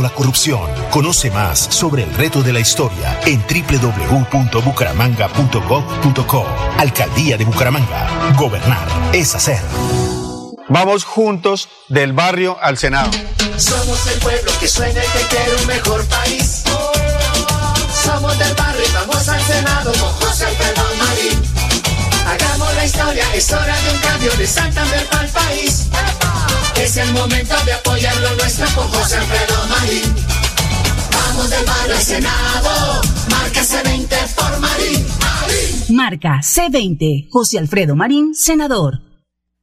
la corrupción. Conoce más sobre el reto de la historia en www.bucaramanga.gov.co. Alcaldía de Bucaramanga. Gobernar es hacer. Vamos juntos del barrio al Senado. Somos el pueblo que sueña y que quiere un mejor país. Somos del barrio y vamos al Senado con José Alfredo Marín. Es hora de un cambio de Santander para el país. Es el momento de apoyar lo nuestro con José Alfredo Marín. Vamos del barrio al Senado, marca C20 por Marín. Marín. Marca C20, José Alfredo Marín, senador.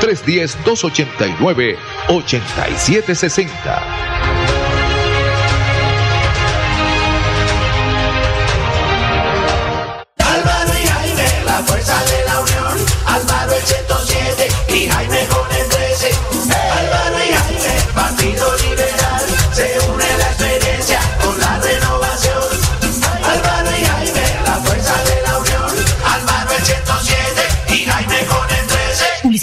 310-289-8760.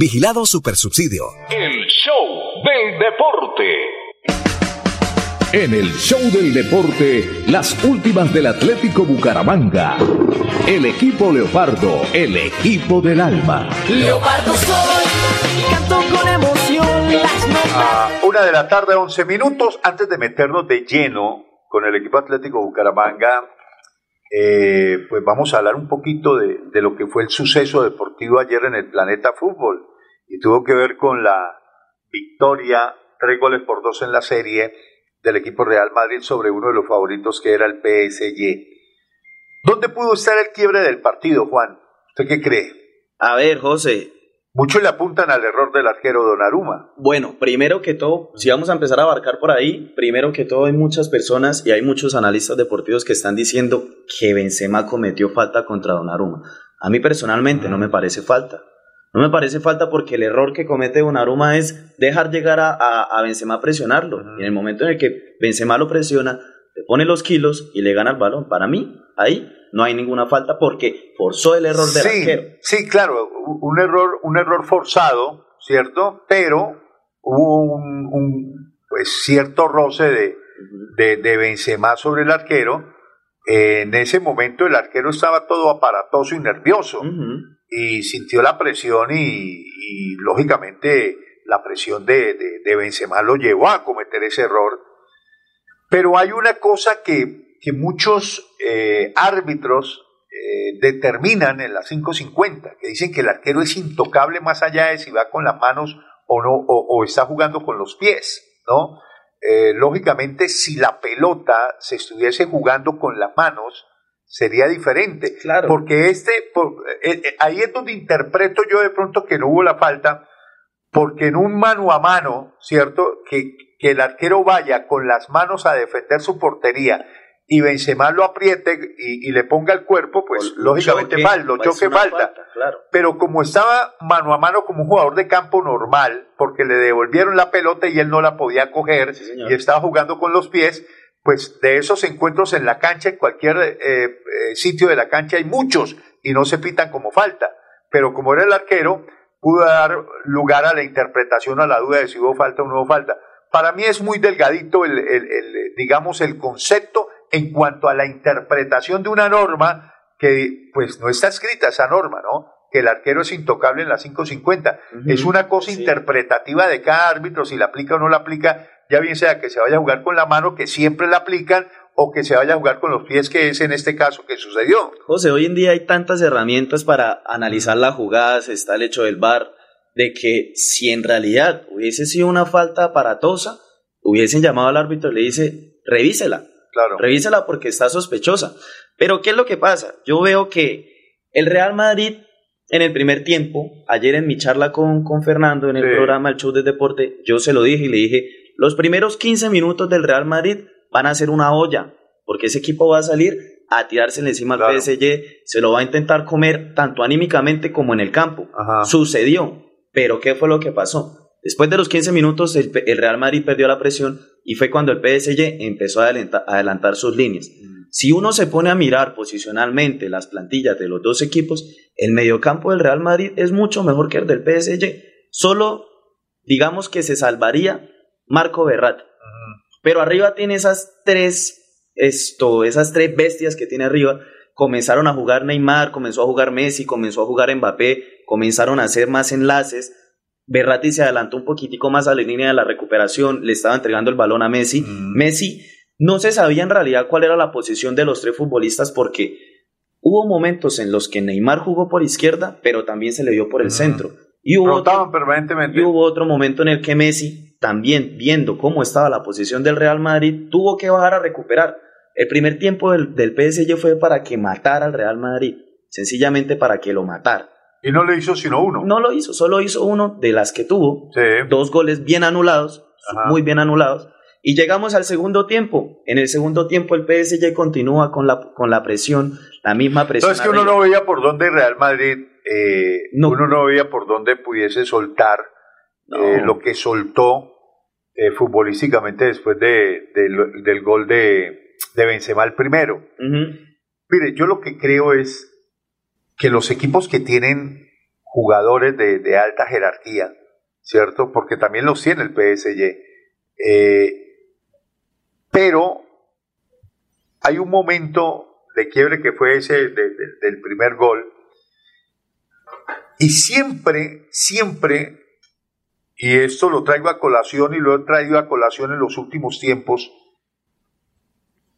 Vigilado Supersubsidio. El show del deporte. En el show del deporte, las últimas del Atlético Bucaramanga. El equipo Leopardo, el equipo del alma. Leopardo soy, canto con emoción las notas. A una de la tarde, 11 minutos, antes de meternos de lleno con el equipo Atlético Bucaramanga, eh, pues vamos a hablar un poquito de, de, lo que fue el suceso deportivo ayer en el Planeta Fútbol y tuvo que ver con la victoria, tres goles por dos en la serie del equipo Real Madrid sobre uno de los favoritos que era el PSG. ¿Dónde pudo estar el quiebre del partido, Juan? ¿Usted qué cree? A ver, José, Muchos le apuntan al error del arquero Donnarumma. Bueno, primero que todo, si vamos a empezar a abarcar por ahí, primero que todo hay muchas personas y hay muchos analistas deportivos que están diciendo que Benzema cometió falta contra Donnarumma. A mí personalmente no me parece falta. No me parece falta porque el error que comete Donnarumma es dejar llegar a, a, Benzema a presionarlo. Y en el momento en el que Benzema lo presiona, le pone los kilos y le gana el balón. Para mí, ahí no hay ninguna falta porque forzó el error del sí, arquero. Sí, claro, un error, un error forzado, ¿cierto? Pero hubo un, pues, cierto roce de, de, de, Benzema sobre el arquero. en ese momento el arquero estaba todo aparatoso y nervioso y sintió la presión y, lógicamente la presión de, de, Benzema lo llevó a cometer ese error. Pero hay una cosa que, que muchos eh, árbitros eh, determinan en la 550, que dicen que el arquero es intocable más allá de si va con las manos o no, o, o está jugando con los pies, ¿no? Eh, lógicamente, si la pelota se estuviese jugando con las manos, sería diferente. Claro. Porque este, por, ahí es donde interpreto yo de pronto que no hubo la falta, porque en un mano a mano, ¿cierto? Que, que el arquero vaya con las manos a defender su portería y Benzema lo apriete y, y le ponga el cuerpo, pues lógicamente choque, mal, lo choque falta. falta claro. Pero como estaba mano a mano como un jugador de campo normal, porque le devolvieron la pelota y él no la podía coger sí, y estaba jugando con los pies, pues de esos encuentros en la cancha, en cualquier eh, eh, sitio de la cancha hay muchos y no se pitan como falta. Pero como era el arquero, pudo dar lugar a la interpretación, a la duda de si hubo falta o no hubo falta. Para mí es muy delgadito el, el, el digamos, el concepto en cuanto a la interpretación de una norma que pues no está escrita esa norma, ¿no? Que el arquero es intocable en la 550. Uh -huh. Es una cosa sí. interpretativa de cada árbitro, si la aplica o no la aplica, ya bien sea que se vaya a jugar con la mano, que siempre la aplican, o que se vaya a jugar con los pies, que es en este caso que sucedió. José, hoy en día hay tantas herramientas para analizar las jugadas, está el hecho del VAR, de que si en realidad hubiese sido una falta aparatosa, hubiesen llamado al árbitro y le dice, revísela, Claro. Revísela porque está sospechosa. Pero ¿qué es lo que pasa? Yo veo que el Real Madrid en el primer tiempo, ayer en mi charla con, con Fernando en el sí. programa El Show de Deporte, yo se lo dije y le dije, los primeros 15 minutos del Real Madrid van a ser una olla, porque ese equipo va a salir a tirarse encima al claro. PSG, se lo va a intentar comer tanto anímicamente como en el campo. Ajá. Sucedió, pero ¿qué fue lo que pasó? Después de los 15 minutos, el, el, Real Madrid perdió la presión y fue cuando el PSG empezó a adelantar, a adelantar sus líneas. Mm. Si uno se pone a mirar posicionalmente las plantillas de los dos equipos, el mediocampo del Real Madrid es mucho mejor que el del PSG. Solo digamos que se salvaría Marco Berratti. Pero arriba tiene esas tres, esto, esas tres bestias que tiene arriba. Comenzaron a jugar Neymar, comenzó a jugar Messi, comenzó a jugar Mbappé, comenzaron a hacer más enlaces. Berratti se adelantó un poquitico más a la línea de la recuperación, le estaba entregando el balón a Messi. Messi no se sabía en realidad cuál era la posición de los tres futbolistas porque hubo momentos en los que Neymar jugó por izquierda, pero también se le dio por el centro. Y hubo, otro, permanentemente. y hubo otro momento en el que Messi, también viendo cómo estaba la posición del Real Madrid, tuvo que bajar a recuperar. El primer tiempo del, del PSG fue para que matara al Real Madrid, sencillamente para que lo matara. Y no le hizo sino uno. No lo hizo, solo hizo uno de las que tuvo. Dos goles bien anulados, muy bien anulados. Y llegamos al segundo tiempo. En el segundo tiempo el PSG continúa con la, con la presión, la misma presión. Entonces que uno no veía por dónde Real Madrid, eh, uno no veía por dónde pudiese soltar eh, lo que soltó eh, futbolísticamente después de, del- del gol de, de Benzema el primero. Mire, yo lo que creo es que los equipos que tienen jugadores de, de alta jerarquía, ¿cierto? Porque también los tiene el PSG. eh, pero hay un momento de quiebre que fue ese de- de- del primer gol. Y siempre, siempre, y esto lo traigo a colación y lo he traído a colación en los últimos tiempos,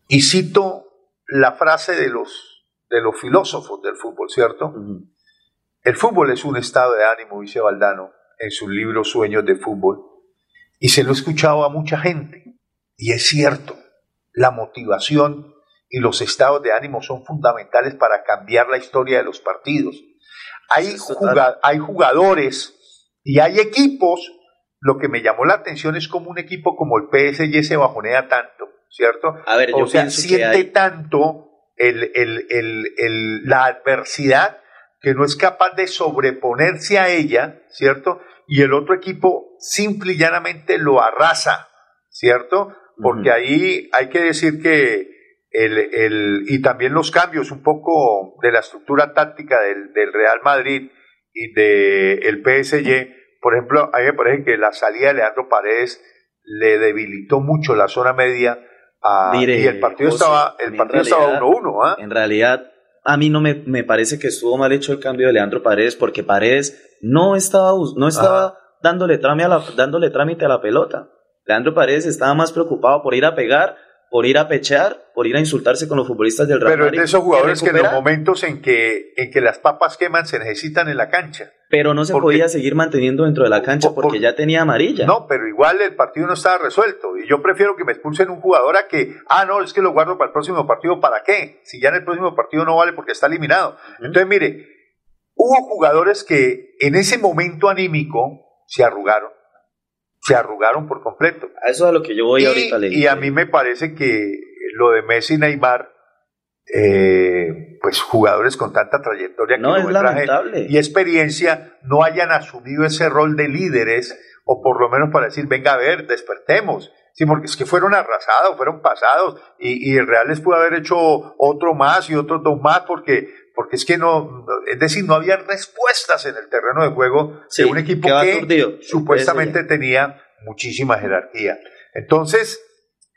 y cito la frase de los, de los filósofos del fútbol, ¿cierto? El fútbol es un estado de ánimo, dice Valdano en su libro Sueños de Fútbol, y se lo he escuchado a mucha gente, y es cierto, la motivación y los estados de ánimo son fundamentales para cambiar la historia de los partidos. Hay, juga- hay jugadores y hay equipos, lo que me llamó la atención es como un equipo como el PSG se bajonea tanto, ¿cierto? A ver, yo o sea, pienso que siente hay- tanto el- el- el- el- la adversidad que no es capaz de sobreponerse a ella, ¿cierto? Y el otro equipo simple y llanamente lo arrasa, ¿cierto? Porque ahí hay que decir que el, el- y también los cambios un poco de la estructura táctica del, del Real Madrid y del PSG, por ejemplo, a mí me parece que la salida de Leandro Paredes le debilitó mucho la zona media a- Mire, y el partido José, estaba el partido estaba realidad- 1-1, ¿ah? En realidad, a mí no me, me parece que estuvo mal hecho el cambio de Leandro Paredes, porque Paredes no estaba, no estaba dándole, trámite a la, dándole trámite a la pelota. Leandro Paredes estaba más preocupado por ir a pegar, por ir a pechear, por ir a insultarse con los futbolistas del Real Pero es de esos jugadores que en los momentos en que, en que las papas queman se necesitan en la cancha. Pero no se Porque- podía seguir manteniendo dentro de la cancha porque ya tenía amarilla. No, pero igual el partido no estaba resuelto. Y yo prefiero que me expulsen un jugador a que, ah, no, es que lo guardo para el próximo partido. ¿Para qué? Si ya en el próximo partido no vale porque está eliminado. Entonces, mire, hubo jugadores que en ese momento anímico se arrugaron. Se arrugaron por completo. A eso es a lo que yo voy y, ahorita. le y a mí me parece que lo de Messi y Neymar, eh, pues jugadores con tanta trayectoria, No, es y experiencia, no hayan asumido ese rol de líderes, o por lo menos para decir, venga a ver, despertemos. Sí, porque es que fueron arrasados, fueron pasados, y, y el Real les pudo haber hecho otro más y otros dos más, porque, porque es que no, es decir, no había respuestas en el terreno de juego Sí, de un equipo que aturdido. supuestamente tenía muchísima jerarquía. Entonces,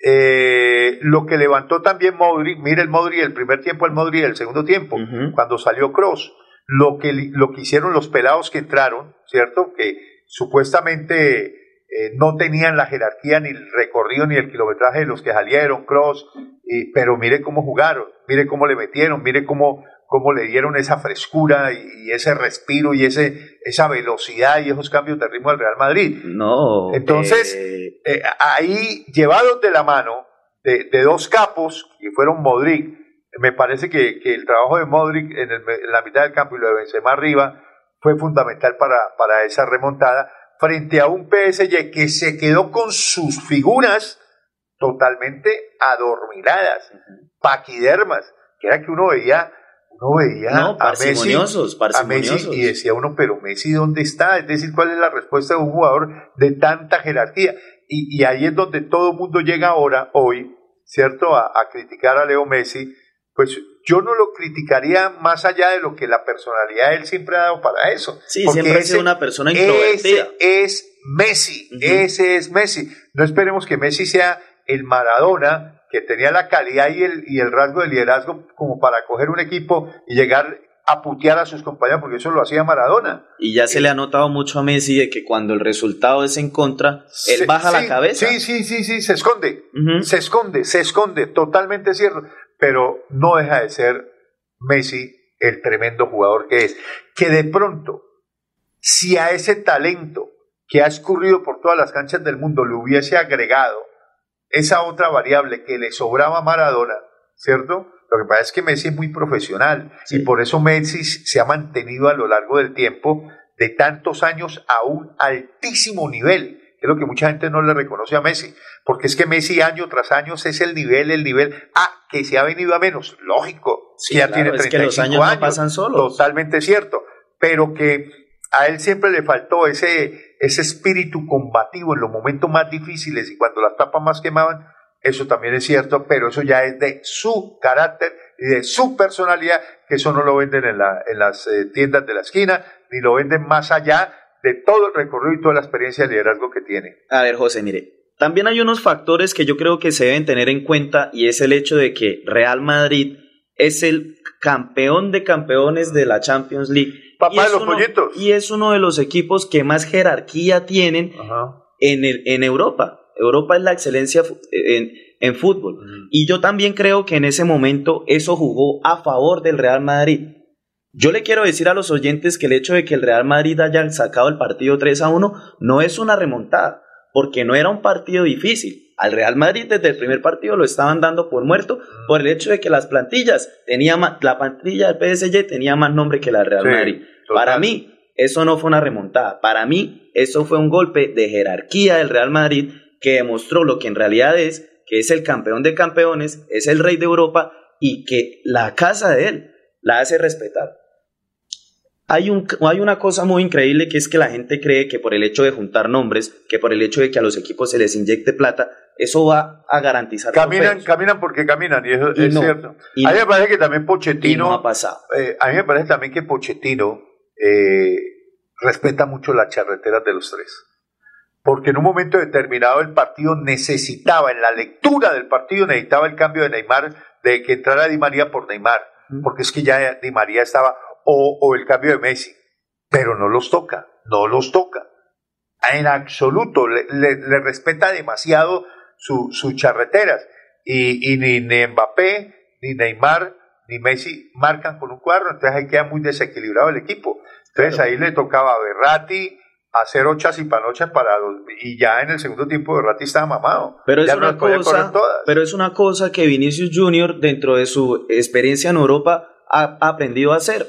eh, lo que levantó también Modric, mire el Modric el primer tiempo, el Modric el segundo tiempo, cuando salió Cross, lo que, lo que hicieron los pelados que entraron, ¿cierto? Que supuestamente eh, no tenían la jerarquía, ni el recorrido, ni el kilometraje de los que salieron, Cross, y- pero mire cómo jugaron, mire cómo le metieron, mire cómo, cómo le dieron esa frescura y, ese respiro y ese, esa velocidad y esos cambios de ritmo al Real Madrid. No. Entonces, eh, ahí llevados de la mano de, de dos capos, que fueron Modric, me parece que, que el trabajo de Modric en, el- en la mitad del campo y lo de Benzema arriba fue fundamental para, para esa remontada frente a un PSG que se quedó con sus figuras totalmente adormiladas, paquidermas, que era que uno veía, uno veía No, a Messi, a Messi y decía uno, pero Messi, ¿dónde está? Es decir, ¿cuál es la respuesta de un jugador de tanta jerarquía? Y, y ahí es donde todo el mundo llega ahora, hoy, ¿cierto?, a, a criticar a Leo Messi, pues yo no lo criticaría más allá de lo que la personalidad de él siempre ha dado para eso. Sí, siempre ha sido una persona introvertida. Ese es Messi, ese es Messi. No esperemos que Messi sea el Maradona que tenía la calidad y el, y el rasgo de liderazgo como para coger un equipo y llegar a putear a sus compañeros, porque eso lo hacía Maradona. Y ya se le ha notado mucho a Messi de que cuando el resultado es en contra, él baja la cabeza. Sí, sí, sí, sí, se esconde, se esconde, se esconde, totalmente cierto pero no deja de ser Messi el tremendo jugador que es. Que de pronto, si a ese talento que ha escurrido por todas las canchas del mundo le hubiese agregado esa otra variable que le sobraba a Maradona, ¿cierto? Lo que pasa es que Messi es muy profesional y por eso Messi se ha mantenido a lo largo del tiempo de tantos años a un altísimo nivel es lo que mucha gente no le reconoce a Messi, porque es que Messi año tras año es el nivel, el nivel, ah, que se ha venido a menos, lógico, sí, ya tiene 35 los años, años, pasan solos. totalmente cierto, pero que a él siempre le faltó ese, ese espíritu combativo en los momentos más difíciles y cuando las tapas más quemaban, eso también es cierto, pero eso ya es de su carácter y de su personalidad, que eso no lo venden en, la, en las eh, tiendas de la esquina, ni lo venden más allá de todo el recorrido y toda la experiencia de liderazgo que tiene. A ver, José, mire, también hay unos factores que yo creo que se deben tener en cuenta y es el hecho de que Real Madrid es el campeón de campeones de la Champions League. Papá de los pollitos. Y es uno de los equipos que más jerarquía tienen en, el, en Europa. Europa es la excelencia en, en fútbol. Y yo también creo que en ese momento eso jugó a favor del Real Madrid. Yo le quiero decir a los oyentes que el hecho de que el Real Madrid haya sacado el partido 3 a 1 no es una remontada, porque no era un partido difícil. Al Real Madrid desde el primer partido lo estaban dando por muerto por el hecho de que las plantillas tenía la plantilla del PSG tenía más nombre que la del Real Madrid. Para mí eso no fue una remontada, para mí eso fue un golpe de jerarquía del Real Madrid que demostró lo que en realidad es, que es el campeón de campeones, es el rey de Europa y que la casa de él la hace respetar. Hay, un, hay una cosa muy increíble que es que la gente cree que por el hecho de juntar nombres, que por el hecho de que a los equipos se les inyecte plata, eso va a garantizar. Caminan, caminan porque caminan, y eso es cierto. a mí me parece que también Pochettino. ha pasado. Eh, a mí me parece también que Pochettino eh, respeta mucho las charreteras de los tres. Porque en un momento determinado el partido necesitaba, en la lectura del partido, necesitaba el cambio de Neymar, de que entrara Di María por Neymar. Porque es que ya Di María estaba o, el cambio de Messi, pero no los toca, no los toca. En absoluto, le, respeta demasiado sus charreteras. Y, ni, Mbappé, ni Neymar, ni Messi marcan con un cuadro, entonces ahí queda muy desequilibrado el equipo. Entonces ahí le tocaba a Berratti hacer ochas y panochas para y ya en el segundo tiempo Berratti estaba mamado. Pero es, una cosa, pero es una cosa que Vinicius Junior dentro de su experiencia en Europa ha aprendido a hacer.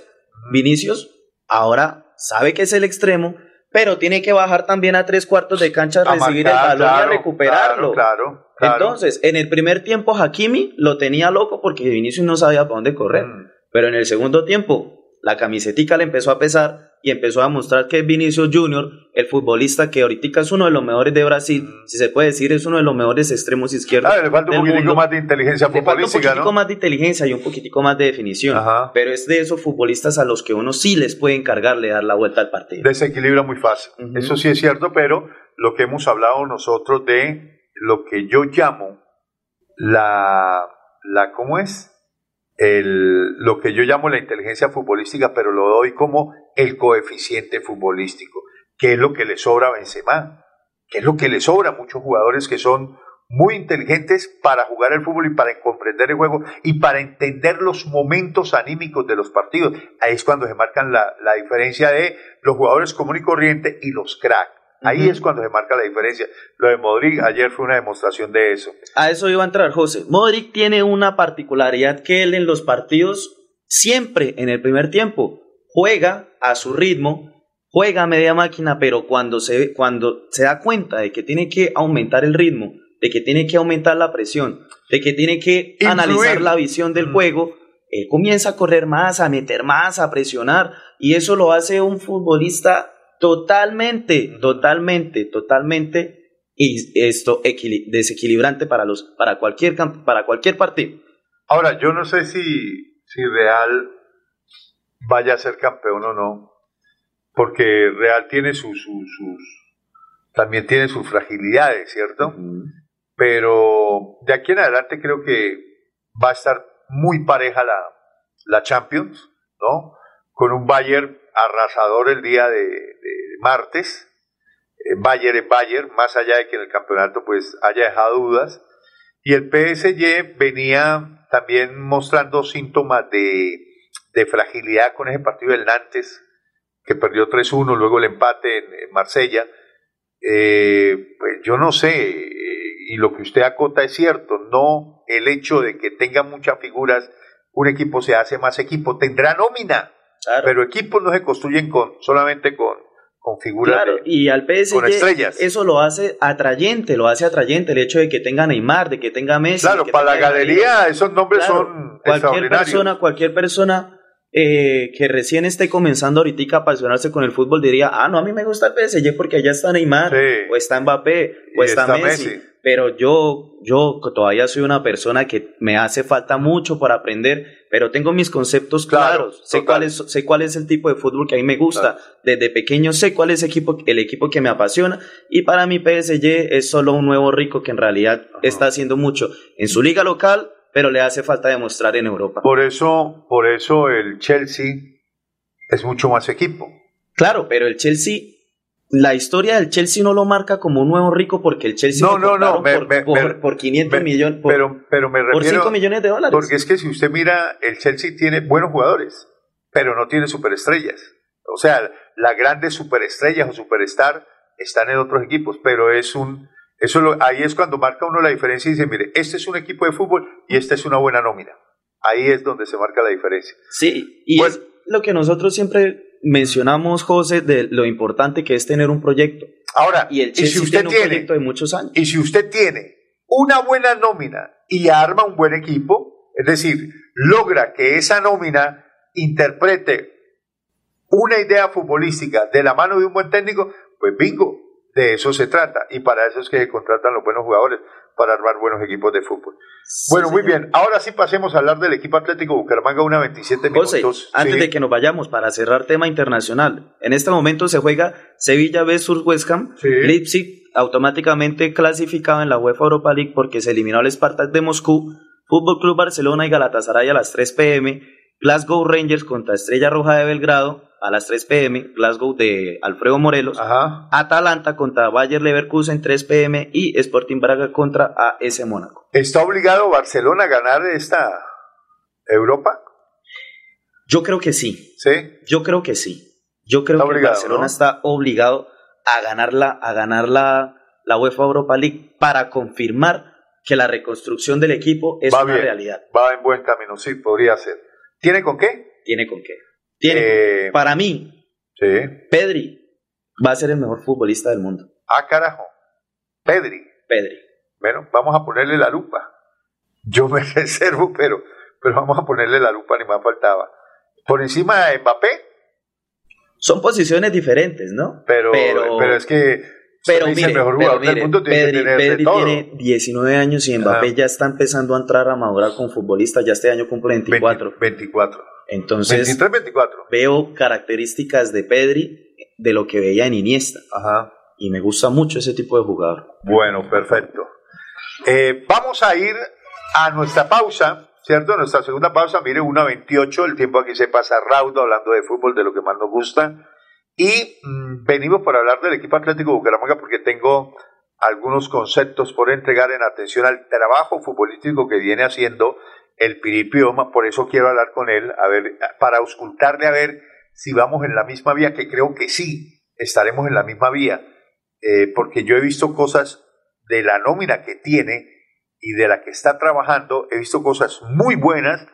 Vinicius ahora sabe que es el extremo, pero tiene que bajar también a tres cuartos de cancha a, recibir el balón y a recuperarlo. Claro, Entonces, en el primer tiempo, Hakimi lo tenía loco porque Vinicius no sabía para dónde correr. Mm. Pero en el segundo tiempo, la camisetica le empezó a pesar y empezó a mostrar que Vinicius Junior, el futbolista que ahorita es uno de los mejores de Brasil, mm. si se puede decir, es uno de los mejores extremos izquierdos. Ah, le falta un poquitico más de inteligencia futbolística, le falta un poquitico más de inteligencia y un poquitico más de definición. Pero es de esos futbolistas a los que uno sí les puede encargarle dar la vuelta al partido. Desequilibra muy fácil. Eso sí es cierto, pero lo que hemos hablado nosotros de lo que yo llamo la, la ¿cómo es? el, lo que yo llamo la inteligencia futbolística, pero lo doy como el coeficiente futbolístico, que es lo que le sobra a Benzema, que es lo que le sobra a muchos jugadores que son muy inteligentes para jugar el fútbol y para comprender el juego y para entender los momentos anímicos de los partidos. Ahí es cuando se marcan la, la diferencia de los jugadores común y corriente y los cracks. Ahí es cuando se marca la diferencia. Lo de Modric ayer fue una demostración de eso. A eso iba a entrar, José. Modric tiene una particularidad que él en los partidos, siempre en el primer tiempo, juega a su ritmo, juega a media máquina, pero cuando se, cuando se da cuenta de que tiene que aumentar el ritmo, de que tiene que aumentar la presión, de que tiene que analizar la visión del juego, él comienza a correr más, a meter más, a presionar, y eso lo hace un futbolista totalmente, totalmente, totalmente y esto desequilibrante para, los, para, cualquier, para cualquier partido. Ahora, yo no sé si, si Real vaya a ser campeón o no, porque Real tiene sus, sus, también tiene sus fragilidades, ¿cierto? Pero de aquí en adelante creo que va a estar muy pareja la, la Champions, ¿no? Con un Bayern arrasador el día de, martes. Eh, Bayern es Bayern, más allá de que en el campeonato pues haya dejado dudas. Y el PSG venía también mostrando síntomas de, de fragilidad con ese partido del Nantes, que perdió 3-1, luego el empate en, Marsella. Eh, pues yo no sé, eh, y lo que usted acota es cierto, no el hecho de que tenga muchas figuras, un equipo se hace más equipo, tendrá nómina, pero equipos no se construyen con solamente con, con figuras y al PSG estrellas. eso lo hace atrayente, lo hace atrayente el hecho de que tenga Neymar, de que tenga Messi. Claro, para la galería esos nombres son cualquier persona, cualquier persona eh, que recién esté comenzando ahorita a apasionarse con el fútbol diría, ah, no, a mí me gusta el PSG porque allá está Neymar, o está Mbappé, o está, Messi pero yo, yo todavía soy una persona que me hace falta mucho para aprender, pero tengo mis conceptos claros, sé, cuál es, sé cuál es el tipo de fútbol que a mí me gusta, desde pequeño sé cuál es el equipo, el equipo que me apasiona, y para mí PSG es solo un nuevo rico que en realidad está haciendo mucho. En su liga local, pero le hace falta demostrar en Europa. Por eso, por eso el Chelsea es mucho más equipo. Claro, pero el Chelsea la historia del Chelsea no lo marca como un nuevo rico porque el Chelsea no, no, no, por, por, 500 millones, pero, pero me por 5 millones de dólares. Porque es que si usted mira, el Chelsea tiene buenos jugadores, pero no tiene superestrellas. O sea, las grandes superestrellas o superstar están en otros equipos, pero es un, eso ahí es cuando marca uno la diferencia y dice, mire, este es un equipo de fútbol y esta es una buena nómina. Ahí es donde se marca la diferencia. Sí, y es lo que nosotros siempre mencionamos, José, de lo importante que es tener un proyecto. Ahora, y, el si usted tiene, un proyecto de muchos años. Y si usted tiene una buena nómina y arma un buen equipo, es decir, logra que esa nómina interprete una idea futbolística de la mano de un buen técnico, pues bingo, de eso se trata. Y para eso es que se contratan los buenos jugadores para armar buenos equipos de fútbol. bueno, muy bien. Ahora sí pasemos a hablar del equipo Atlético Bucaramanga, una 27 minutos. antes de que nos vayamos, para cerrar tema internacional, en este momento se juega Sevilla vs West Ham, Leipzig automáticamente clasificado en la UEFA Europa League porque se eliminó al Spartak de Moscú, Fútbol Club Barcelona y Galatasaray a las 3 pm, Glasgow Rangers contra Estrella Roja de Belgrado, a las 3 pm, Glasgow de Alfredo Morelos, Atalanta contra Bayer Leverkusen 3 pm y Sporting Braga contra AS Mónaco. ¿Está obligado Barcelona a ganar esta Europa? Yo creo que sí. ¿Sí? Yo creo que sí. Yo creo que Barcelona está obligado a ganarla, a ganar la, la UEFA Europa League para confirmar que la reconstrucción del equipo es una realidad. Va en buen camino, sí, podría ser. ¿Tiene con qué? Tiene con qué. Tiene, eh, para mí, Pedri va a ser el mejor futbolista del mundo. Ah, carajo. Pedri. Pedri. Bueno, vamos a ponerle la lupa. Yo me *laughs* reservo, pero, pero vamos a ponerle la lupa, ni más faltaba. Por encima de Mbappé. Son posiciones diferentes, ¿no? Pero, pero, es que pero mire, el mejor jugador del mundo tiene Pedri, tiene 19 años y Mbappé ya está empezando a entrar a madurar con futbolistas. Ya este año cumple 24. 24. Entonces, veo características de Pedri de lo que veía en Iniesta. Ajá. Y me gusta mucho ese tipo de jugador. Bueno, perfecto. Eh, vamos a ir a nuestra pausa, ¿cierto? Nuestra segunda pausa, mire, 1.28, el tiempo aquí se pasa raudo hablando de fútbol, de lo que más nos gusta. Y mm, venimos para hablar del equipo Atlético Bucaramanga porque tengo algunos conceptos por entregar en atención al trabajo futbolístico que viene haciendo el Piripioma, por eso quiero hablar con él, a ver, para auscultarle a ver si vamos en la misma vía, que creo que sí, estaremos en la misma vía, eh, porque yo he visto cosas de la nómina que tiene y de la que está trabajando, he visto cosas muy buenas,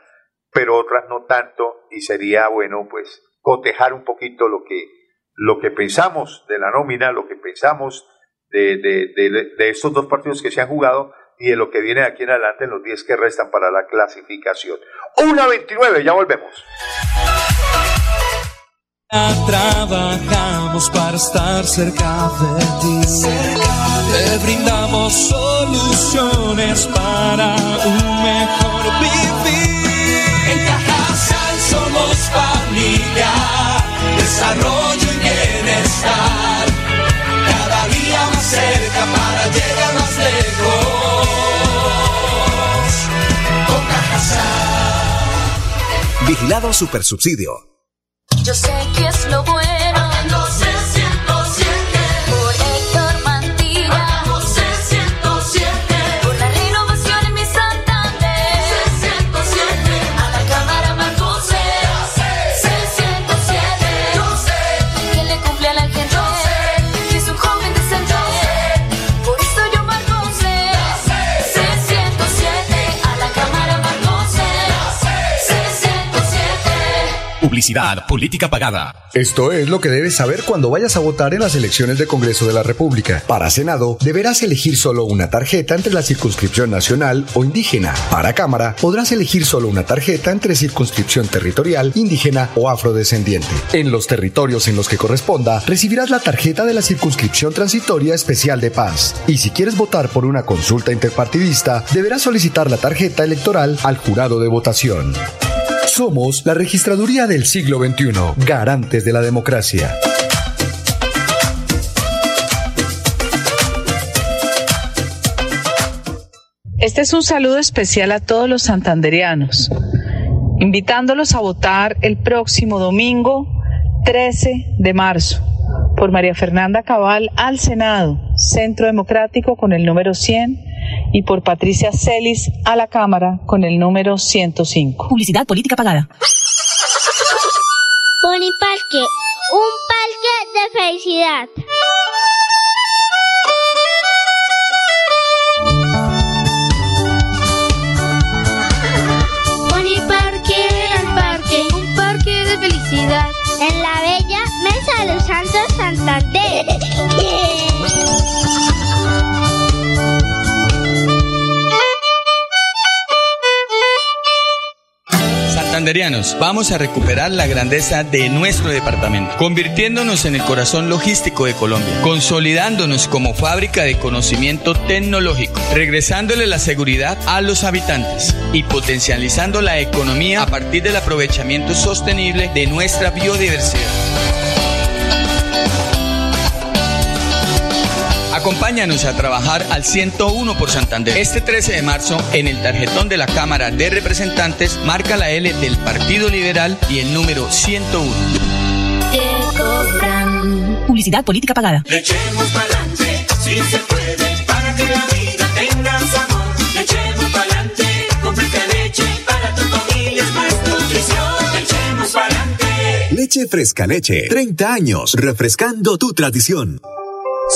pero otras no tanto, y sería bueno, pues, cotejar un poquito lo que, lo que pensamos de la nómina, lo que pensamos de, de, de, de estos dos partidos que se han jugado, y de lo que viene de aquí en adelante en los 10 que restan para la clasificación. 1.29, ya volvemos. Trabajamos para estar cerca de ti. Te brindamos soluciones para un mejor vivir. En Cajasal somos familia, desarrollo bienestar. Cada día más cerca para llegar más lejos. Con Cajasal. Vigilado Supersubsidio. Yo sé que es lo bueno. Publicidad, política pagada. Esto es lo que debes saber cuando vayas a votar en las elecciones de Congreso de la República. Para Senado, deberás elegir solo una tarjeta entre la circunscripción nacional o indígena. Para Cámara, podrás elegir solo una tarjeta entre circunscripción territorial, indígena o afrodescendiente. En los territorios en los que corresponda, recibirás la tarjeta de la circunscripción transitoria especial de paz. Y si quieres votar por una consulta interpartidista, deberás solicitar la tarjeta electoral al jurado de votación. Somos la registraduría del siglo XXI, garantes de la democracia. Este es un saludo especial a todos los santanderianos, invitándolos a votar el próximo domingo 13 de marzo por María Fernanda Cabal al Senado, Centro Democrático con el número 100 y por Patricia Celis a la Cámara con el número 105. Publicidad política pagada. Parque, un parque de felicidad. Pony Parque, el parque, un parque de felicidad. En la bella Mesa de los Santos Santander. Vamos a recuperar la grandeza de nuestro departamento, convirtiéndonos en el corazón logístico de Colombia, consolidándonos como fábrica de conocimiento tecnológico, regresándole la seguridad a los habitantes y potencializando la economía a partir del aprovechamiento sostenible de nuestra biodiversidad. Acompáñanos a trabajar al 101 por Santander. Este 13 de marzo, en el tarjetón de la Cámara de Representantes, marca la L del Partido Liberal y el número 101. Publicidad política pagada. Le echemos pa'lante, si se puede, para que la vida tenga sabor. Le echemos pa'lante, completa leche, para tu familia es más nutrición. Le echemos pa'lante. Leche Fresca Leche. 30 años refrescando tu tradición.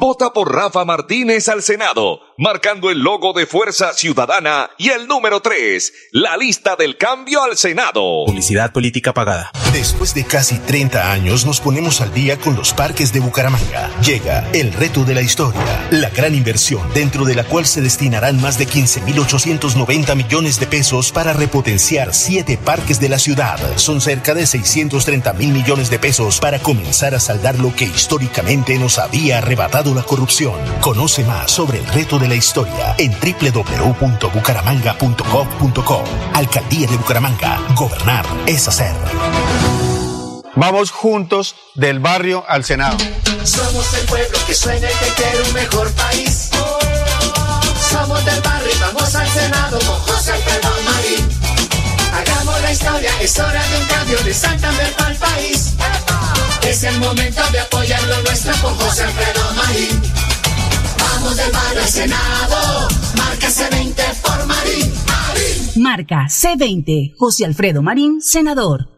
Vota por Rafa Martínez al Senado, marcando el logo de Fuerza Ciudadana y el número 3, la lista del cambio al Senado. Publicidad política pagada. Después de casi 30 años nos ponemos al día con los parques de Bucaramanga. Llega el reto de la historia, la gran inversión dentro de la cual se destinarán más de 15.890 millones de pesos para repotenciar siete parques de la ciudad. Son cerca de 630 mil millones de pesos para comenzar a saldar lo que históricamente nos había arrebatado la corrupción. Conoce más sobre el reto de la historia en www.bucaramanga.gov.co. Alcaldía de Bucaramanga. Gobernar es hacer. Vamos juntos del barrio al Senado. Somos el pueblo que sueña y que quiere un mejor país. Somos del barrio y vamos al Senado con José Alfredo Marín. Hagamos la historia, es hora de un cambio de Santander para el país. Es el momento de apoyar lo nuestro con José Alfredo Marín. Vamos del barrio al Senado, marca C20 por Marín. Marín. Marca C20, José Alfredo Marín, senador.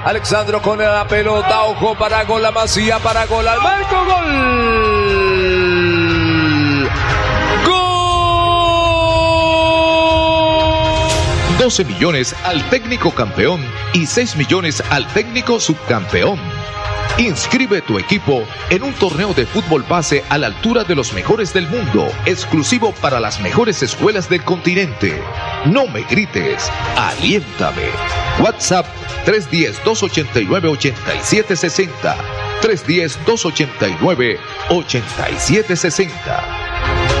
Alexandro con la pelota, ojo para gol, la para gol, al marco, gol. 12 millones al técnico campeón y 6 millones al técnico subcampeón. Inscribe tu equipo en un torneo de fútbol base a la altura de los mejores del mundo, exclusivo para las mejores escuelas del continente. No me grites, aliéntame. WhatsApp 310-289-8760. 310-289-8760.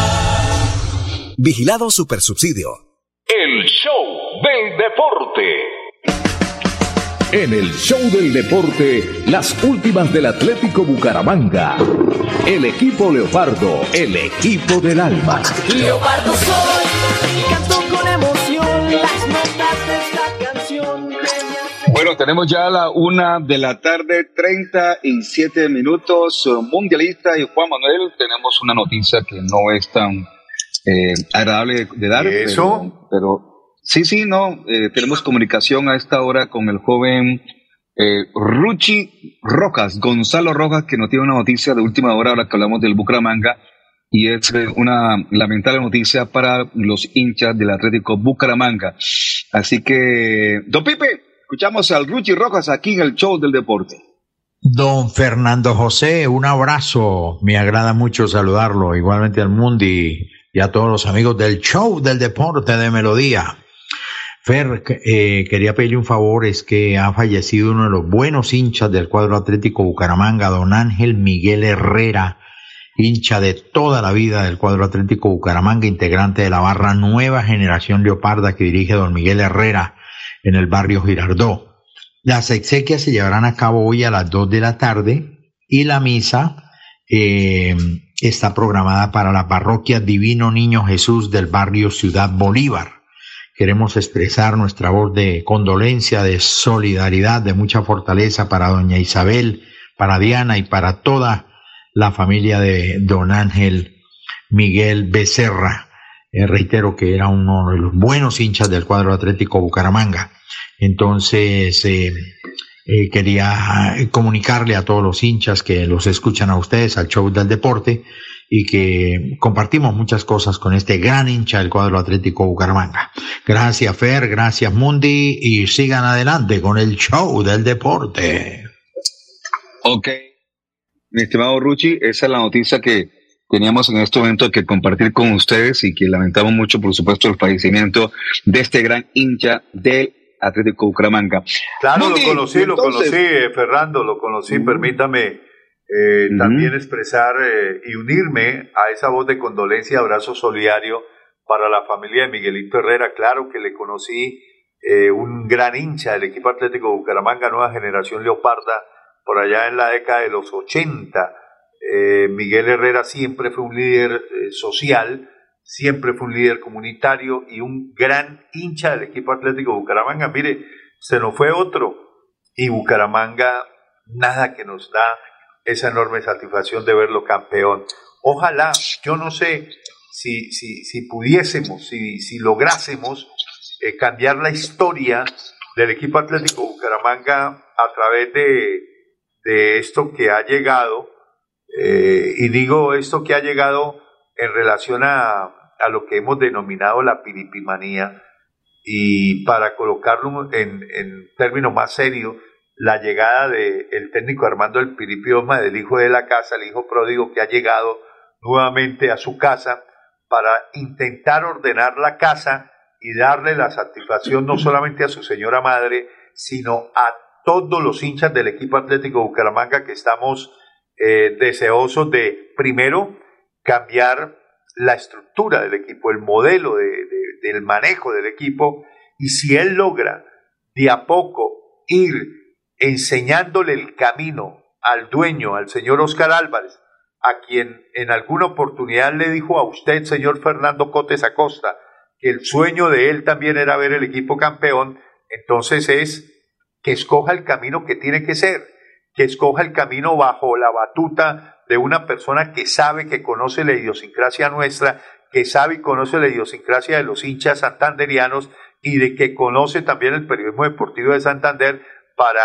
Vigilado Supersubsidio. El show del deporte. En el show del deporte, las últimas del Atlético Bucaramanga. El equipo Leopardo, el equipo del alma. Leopardo soy, canto con emoción las notas de esta canción. Bueno, tenemos ya la una de la tarde, 37 minutos. Mundialista y Juan Manuel, tenemos una noticia que no es tan eh, agradable de dar. ¿Y eso? Pero, pero sí, sí, no. eh, tenemos comunicación a esta hora con el joven eh, Ruchi Rojas, Gonzalo Rojas, que nos tiene una noticia de última hora, ahora que hablamos del Bucaramanga. Y es eh, una lamentable noticia para los hinchas del Atlético Bucaramanga. Así que, don Pipe, escuchamos al Ruchi Rojas aquí en el show del deporte. Don Fernando José, un abrazo. Me agrada mucho saludarlo. Igualmente al Mundi y a todos los amigos del show del deporte de Melodía. Fer, eh, quería pedirle un favor, es que ha fallecido uno de los buenos hinchas del cuadro atlético Bucaramanga, don Ángel Miguel Herrera, hincha de toda la vida del cuadro atlético Bucaramanga, integrante de la barra Nueva Generación Leoparda que dirige don Miguel Herrera en el barrio Girardó. Las exequias se llevarán a cabo hoy a las 2 de la tarde y la misa eh, está programada para la parroquia Divino Niño Jesús del barrio Ciudad Bolívar. Queremos expresar nuestra voz de condolencia, de solidaridad, de mucha fortaleza para doña Isabel, para Diana y para toda la familia de don Ángel Miguel Becerra. Eh, reitero que era uno de los buenos hinchas del cuadro atlético Bucaramanga. Entonces, eh, eh, quería comunicarle a todos los hinchas que los escuchan a ustedes, al show del deporte, y que compartimos muchas cosas con este gran hincha del cuadro atlético Bucaramanga. Gracias Fer, gracias Mundi, y sigan adelante con el show del deporte. Ok. Mi estimado Ruchi, esa es la noticia que teníamos en este momento que compartir con ustedes y que lamentamos mucho, por supuesto, el fallecimiento de este gran hincha del Atlético Bucaramanga. Claro, Mundi, lo conocí, lo conocí, eh, Fernando, lo conocí. Permítame eh, también expresar eh, y unirme a esa voz de condolencia y abrazo solidario para la familia de Miguelito Herrera. Claro que le conocí eh, un gran hincha del equipo Atlético Bucaramanga, nueva generación Leoparda, por allá en la década de los 80. Eh, Miguel Herrera siempre fue un líder social, siempre fue un líder comunitario y un gran hincha del equipo Atlético Bucaramanga. Mire, se nos fue otro y Bucaramanga nada que nos da esa enorme satisfacción de verlo campeón. Ojalá, yo no sé si, si, si pudiésemos, si, si lográsemos eh, cambiar la historia del equipo Atlético Bucaramanga a través de, de esto que ha llegado, eh, y digo esto que ha llegado en relación a, a lo que hemos denominado la piripimanía, y para colocarlo en, en términos más serios, la llegada del técnico Armando El Piripioma, del hijo de la casa, el hijo pródigo que ha llegado nuevamente a su casa para intentar ordenar la casa y darle la satisfacción no solamente a su señora madre, sino a todos los hinchas del equipo Atlético Bucaramanga que estamos eh, deseosos de, primero, cambiar la estructura del equipo, el modelo del manejo del equipo, y si él logra de a poco ir enseñándole el camino al dueño, al señor Oscar Álvarez, a quien en alguna oportunidad le dijo a usted, señor Fernando Cotes Acosta, que el sueño de él también era ver el equipo campeón, entonces es que escoja el camino que tiene que ser, que escoja el camino bajo la batuta de una persona que sabe, que conoce la idiosincrasia nuestra, que sabe y conoce la idiosincrasia de los hinchas santanderianos y de que conoce también el periodismo deportivo de Santander para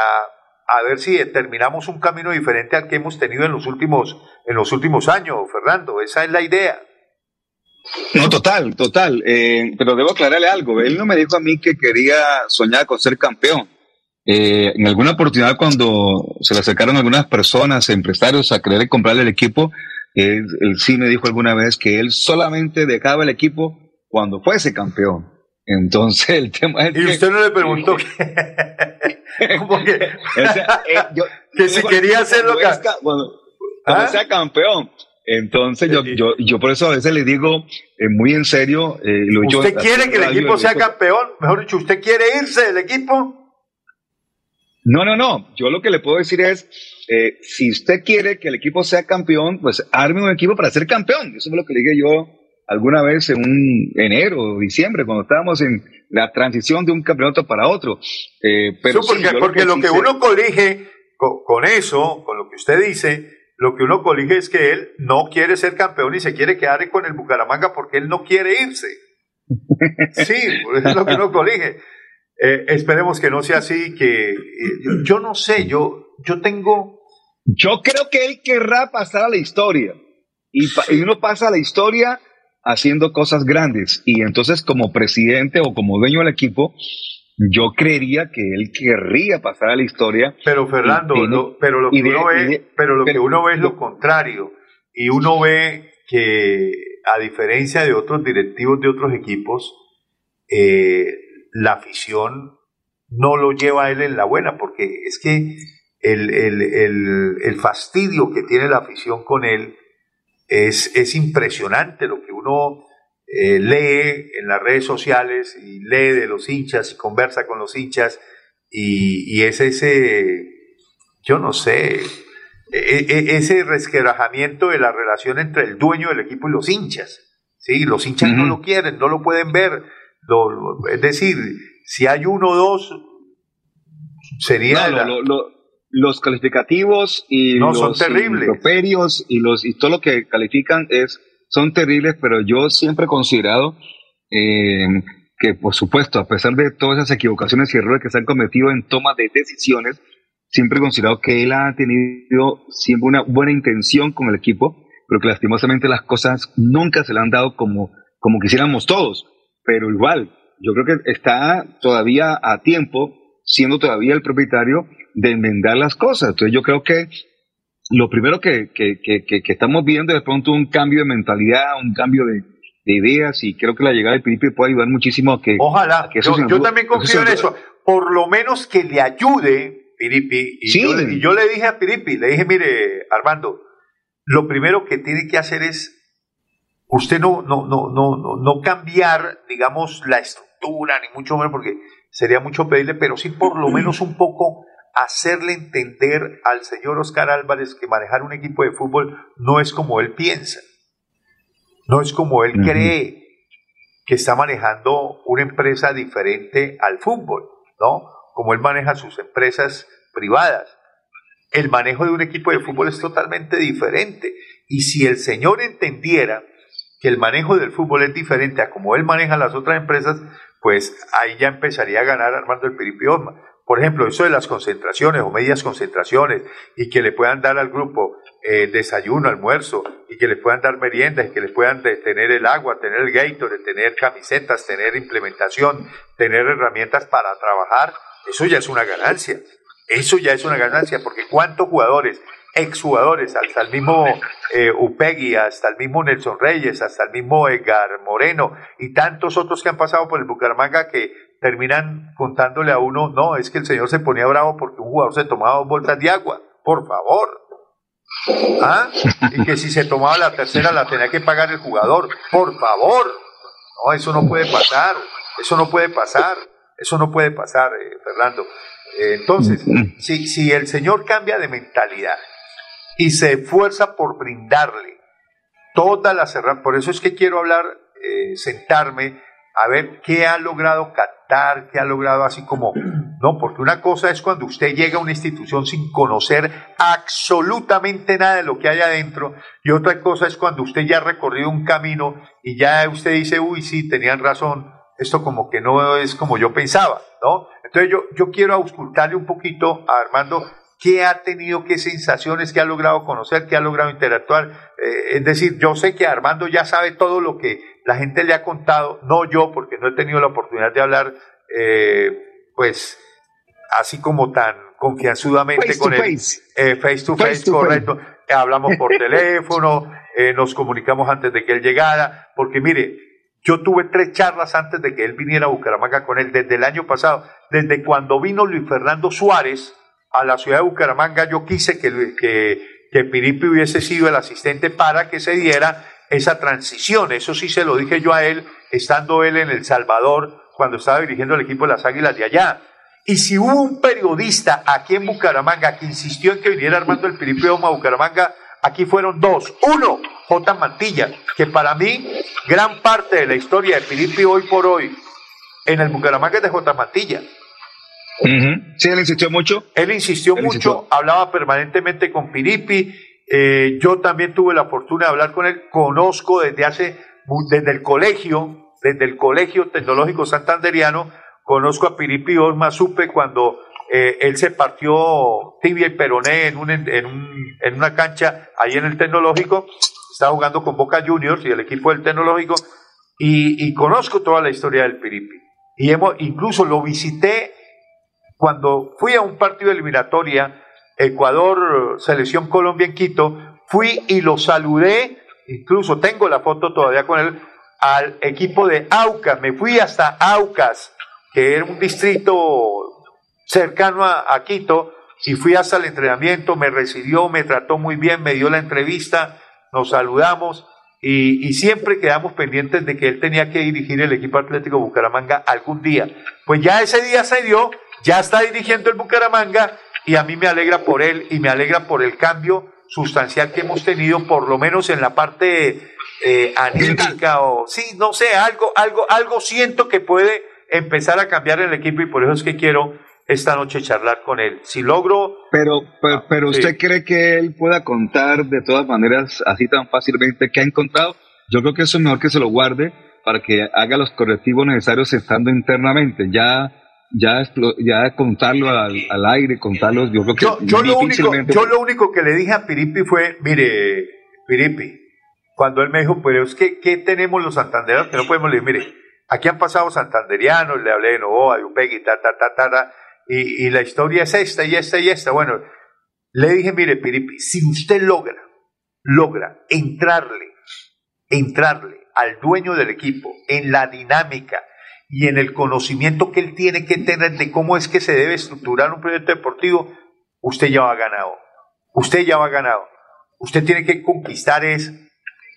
a ver si determinamos un camino diferente al que hemos tenido en los últimos, en los últimos años, Fernando. Esa es la idea. No, total, total. Eh, pero debo aclararle algo. Él no me dijo a mí que quería soñar con ser campeón. Eh, en alguna oportunidad, cuando se le acercaron algunas personas, empresarios, a querer comprarle el equipo, él, él sí me dijo alguna vez que él solamente dejaba el equipo cuando fuese campeón. Entonces *laughs* el tema es Y usted no le preguntó que, que, si quería hacerlo cuando, cuando ¿Ah? sea campeón. Entonces yo, yo, yo por eso a veces le digo eh, muy en serio. Eh, lo yo- ¿Usted quiere que el equipo sea campeón? Mejor dicho, ¿usted quiere irse del equipo? No, no, no. Yo lo que le puedo decir es, eh, si usted quiere que el equipo sea campeón, pues arme un equipo para ser campeón. Eso es lo que le dije yo alguna vez en un enero o diciembre, cuando estábamos en la transición de un campeonato para otro. Eh, pero Sí, sí, porque lo que uno colige con, con eso, con lo que usted dice, lo que uno colige es que él no quiere ser campeón y se quiere quedar con el Bucaramanga porque él no quiere irse. *laughs* Sí, eso es lo que uno colige. Eh, esperemos que no sea así, que eh, yo, no sé, yo, yo tengo... Yo creo que él querrá pasar a la historia. Y, pa- y uno pasa a la historia haciendo cosas grandes. Y entonces, como presidente o como dueño del equipo, yo creería que él querría pasar a la historia. Pero Fernando, Y tiene- lo- pero lo que de- uno ve, de- pero lo que uno ve es lo contrario. Y uno ve que, a diferencia de otros directivos de otros equipos, eh, la afición no lo lleva a él en la buena, porque es que el, el- el- el fastidio que tiene la afición con él es, es impresionante lo que uno eh, lee en las redes sociales y lee de los hinchas y conversa con los hinchas y, y es ese, yo no sé, e- e- ese resquebrajamiento de la relación entre el dueño del equipo y los hinchas. ¿sí? Los hinchas no lo quieren, no lo pueden ver. Lo- es decir, si hay uno o dos, sería... No, la- lo- lo- los calificativos y No, los son terribles. improperios y los y todo lo que califican es son terribles, pero yo siempre he considerado eh, que, por supuesto, a pesar de todas esas equivocaciones y errores que se han cometido en toma de decisiones, siempre he considerado que él ha tenido siempre una buena intención con el equipo, pero que lastimosamente las cosas nunca se le han dado como, como quisiéramos todos. Pero igual, yo creo que está todavía a tiempo, siendo todavía el propietario, de enmendar las cosas. Entonces yo creo que lo primero que, que, que, que- estamos viendo es de pronto un cambio de mentalidad, un cambio de, de ideas y creo que la llegada de Pipe puede ayudar muchísimo a que... Ojalá, a que eso yo, yo también confío en eso. Por lo menos que le ayude, Piripi. Y, Sí. yo, y yo le dije a Piripi, le dije, mire, Armando, lo primero que tiene que hacer es usted no, no, no, no, no, no cambiar, digamos, la estructura, ni mucho menos, porque sería mucho pedirle, pero sí por lo menos un poco hacerle entender al señor Oscar Álvarez que manejar un equipo de fútbol no es como él piensa, no es como él cree que está manejando una empresa diferente al fútbol, ¿no? Como él maneja sus empresas privadas. El manejo de un equipo de fútbol es totalmente diferente. Y si el señor entendiera el manejo del fútbol es diferente a como él maneja las otras empresas, pues ahí ya empezaría a ganar Armando el Piripi Osma. Por ejemplo, eso de las concentraciones o medias concentraciones y que le puedan dar al grupo eh, desayuno, almuerzo y que le puedan dar meriendas y que les puedan tener el agua, tener el Gatorade, tener camisetas, tener implementación, tener herramientas para trabajar, eso ya es una ganancia. Eso ya es una ganancia porque cuántos jugadores exjugadores, hasta el mismo eh, Upegui, hasta el mismo Nelson Reyes, hasta el mismo Edgar Moreno y tantos otros que han pasado por el Bucaramanga que terminan contándole a uno, no, es que el señor se ponía bravo porque un jugador se tomaba dos bolsas de agua, por favor. ¿Ah? Y que si se tomaba la tercera la tenía que pagar el jugador, por favor. No, eso no puede pasar, eso no puede pasar, eso no puede pasar, eh, Fernando. Entonces, si, si el señor cambia de mentalidad, y se esfuerza por brindarle toda la cerrada. Por eso es que quiero hablar, eh, sentarme a ver qué ha logrado captar, qué ha logrado así como, *clears throat* no, porque una cosa es cuando usted llega a una institución sin conocer absolutamente nada de lo que hay adentro, y otra cosa es cuando usted ya ha recorrido un camino y ya usted dice, uy, sí, tenían razón, esto como que no es como yo pensaba, ¿no? Entonces yo, yo quiero auscultarle un poquito a Armando qué ha tenido, qué sensaciones, qué ha logrado conocer, qué ha logrado interactuar. Eh, es decir, yo sé que Armando ya sabe todo lo que la gente le ha contado, no yo, porque no he tenido la oportunidad de hablar, eh, pues, así como tan confianzudamente con él. Eh, face to face, correcto. Hablamos por *laughs* teléfono, nos comunicamos antes de que él llegara, porque mire, yo tuve tres charlas antes de que él viniera a Bucaramanga con él, desde el año pasado, desde cuando vino Luis Fernando Suárez, a la ciudad de Bucaramanga, yo quise que, que, que hubiese sido el asistente para que se diera esa transición. Eso sí se lo dije yo a él, estando él en El Salvador, cuando estaba dirigiendo el equipo de las Águilas de allá. Y si hubo un periodista aquí en Bucaramanga que insistió en que viniera Armando el Piripi a Bucaramanga, aquí fueron dos. Uno, J. Mantilla, que para mí, gran parte de la historia de Piripi hoy por hoy en el Bucaramanga es de J. Mantilla. Sí, él insistió mucho. Él insistió mucho, hablaba permanentemente con Piripi. Eh, yo también tuve la fortuna de hablar con él. Conozco desde hace, desde el colegio, desde el Colegio Tecnológico Santanderiano, conozco a Piripi Osma, supe cuando eh, él se partió tibia y peroné en, un, en, un, en una cancha ahí en el Tecnológico. Estaba jugando con Boca Juniors y el equipo del Tecnológico. Y, y conozco toda la historia del Piripi. Y hemos, incluso lo visité cuando fui a un partido de eliminatoria, Ecuador, Selección Colombia en Quito, fui y lo saludé, incluso tengo la foto todavía con él, al equipo de Aucas, me fui hasta Aucas, que era un distrito cercano a, Quito, y fui hasta el entrenamiento, me recibió, me trató muy bien, me dio la entrevista, nos saludamos, y, y, siempre quedamos pendientes de que él tenía que dirigir el equipo Atlético Bucaramanga algún día. Pues ya ese día se dio ya está dirigiendo el Bucaramanga y a mí me alegra por él y me alegra por el cambio sustancial que hemos tenido, por lo menos en la parte eh, anímica o sí, no sé, algo, algo, algo siento que puede empezar a cambiar el equipo y por eso es que quiero esta noche charlar con él. Si logro... Pero, pero, ¿usted cree que él pueda contar de todas maneras así tan fácilmente que ha encontrado? Yo creo que eso es mejor que se lo guarde para que haga los correctivos necesarios estando internamente. Ya ya, ya contarlo al, aire, contarlo, yo creo que yo, yo lo único, yo lo único que le dije a Piripi fue, mire, Piripi, cuando él me dijo, pero es que, ¿qué tenemos los santanderianos que no podemos leer? Mire, aquí han pasado santanderianos, le hablé de Novoa, de Upegui, ta, ta, ta, ta, y, y la historia es esta y esta y esta. Bueno, le dije, mire, Piripi, si usted logra, logra entrarle, entrarle al dueño del equipo en la dinámica, y en el conocimiento que él tiene que tener de cómo es que se debe estructurar un proyecto deportivo, usted ya va ganado. Usted ya va ganado. Usted tiene que conquistar es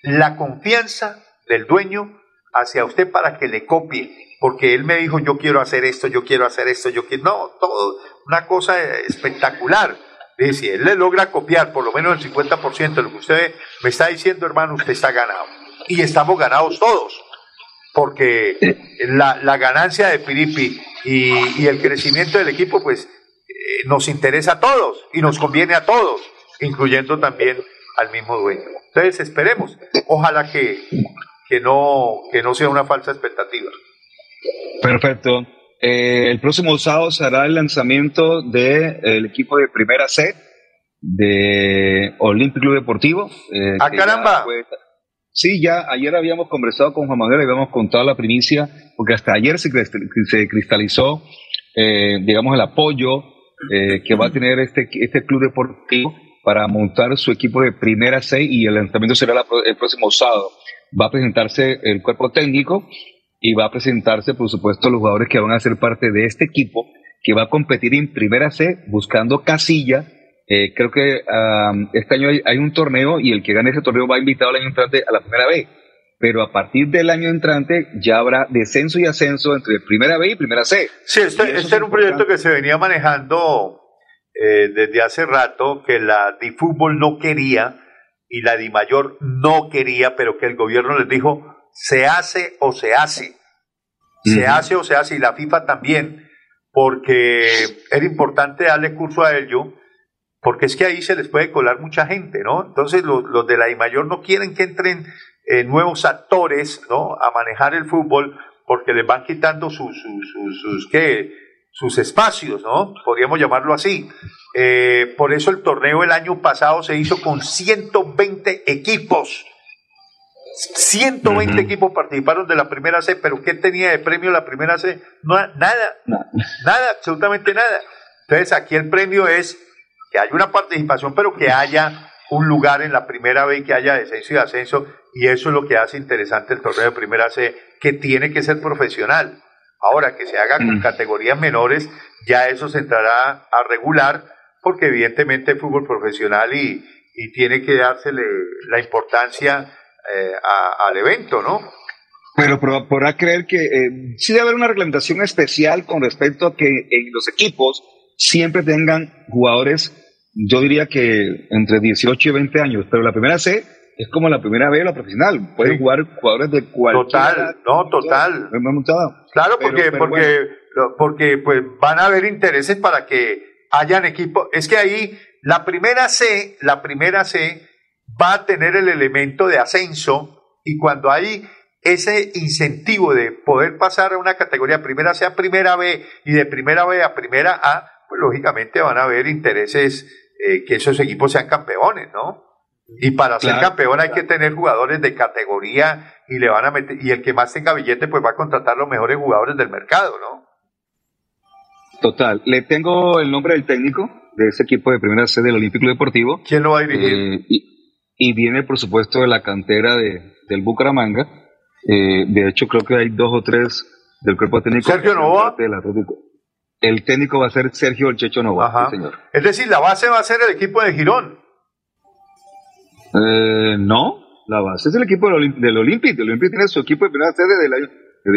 la confianza del dueño hacia usted para que le copie, porque él me dijo, yo quiero hacer esto, yo quiero hacer esto, yo quiero... No, todo, una cosa espectacular. Y si él le logra copiar por lo menos el 50% de lo que usted me está diciendo, hermano, usted está ganado. Y estamos ganados todos, porque la, la ganancia de Piripi y, y, el crecimiento del equipo, pues eh, nos interesa a todos y nos conviene a todos, incluyendo también al mismo dueño. Entonces esperemos, ojalá que, que, no, que no sea una falsa expectativa. Perfecto. Eh, el próximo sábado será el lanzamiento del equipo de primera C de Olympic Club Deportivo. Eh, ¡Ah, caramba! Sí, ya ayer habíamos conversado con Juan Manuel y habíamos contado la primicia, porque hasta ayer se, cristalizó, eh, digamos, el apoyo eh, que va a tener este, este club deportivo para montar su equipo de primera C y el lanzamiento será el próximo sábado. Va a presentarse el cuerpo técnico y va a presentarse, por supuesto, los jugadores que van a ser parte de este equipo que va a competir en Primera C buscando casilla. Eh, creo que este año hay, un torneo y el que gane ese torneo va invitado el año entrante a la Primera B. Pero a partir del año entrante ya habrá descenso y ascenso entre Primera B y Primera C. Sí, este, este era un proyecto que se venía manejando eh, desde hace rato, que la DiFútbol no quería y la DiMayor no quería, pero que el gobierno les dijo, se hace o se hace. Se hace o se hace, y la FIFA también, porque era importante darle curso a ello, porque es que ahí se les puede colar mucha gente, ¿no? Entonces los, los de la I mayor no quieren que entren eh, nuevos actores, ¿no? A manejar el fútbol, porque les van quitando sus, sus, sus, sus ¿qué? sus espacios, ¿no? Podríamos llamarlo así. Eh, por eso el torneo el año pasado se hizo con 120 equipos 120 equipos participaron de la primera C, pero ¿qué tenía de premio la primera C? No, nada, nada, absolutamente nada. Entonces aquí el premio es que haya una participación, pero que haya un lugar en la primera B y que haya descenso y ascenso, y eso es lo que hace interesante el torneo de primera C, que tiene que ser profesional. Ahora, que se haga con mm. categorías menores, ya eso se entrará a regular, porque evidentemente el fútbol profesional y, y tiene que dársele la importancia eh, al evento, ¿no? Pero, podrá creer que eh, sí debe haber una reglamentación especial con respecto a que en los equipos siempre tengan jugadores, yo diría que entre 18 y 20 años, pero la primera C es como la primera B la profesional, pueden jugar jugadores de cualquier Total, no, total. Claro, porque, porque, porque pues van a haber intereses para que hayan equipos. Es que ahí la primera C, la primera C va a tener el elemento de ascenso y cuando hay ese incentivo de poder pasar a una categoría primera sea primera B y de primera B a primera A, pues lógicamente van a haber intereses eh, que esos equipos sean campeones, ¿no? Y para ser campeón hay que tener jugadores de categoría y le van a meter, y el que más tenga billete pues va a contratar los mejores jugadores del mercado, ¿no? Total. Le tengo el nombre del técnico de ese equipo de primera C del Olímpico Deportivo. ¿Quién lo va a dirigir? Eh, y viene por supuesto de la cantera de, del Bucaramanga. Eh, de hecho creo que hay dos o tres del cuerpo técnico. Sergio Nova. El técnico va a ser Sergio El Checho Nova. señor. Es decir, la base va a ser el equipo de Girón. Eh, no, la base es el equipo del, del Olympic. El Olympic tiene su equipo de primera sede del año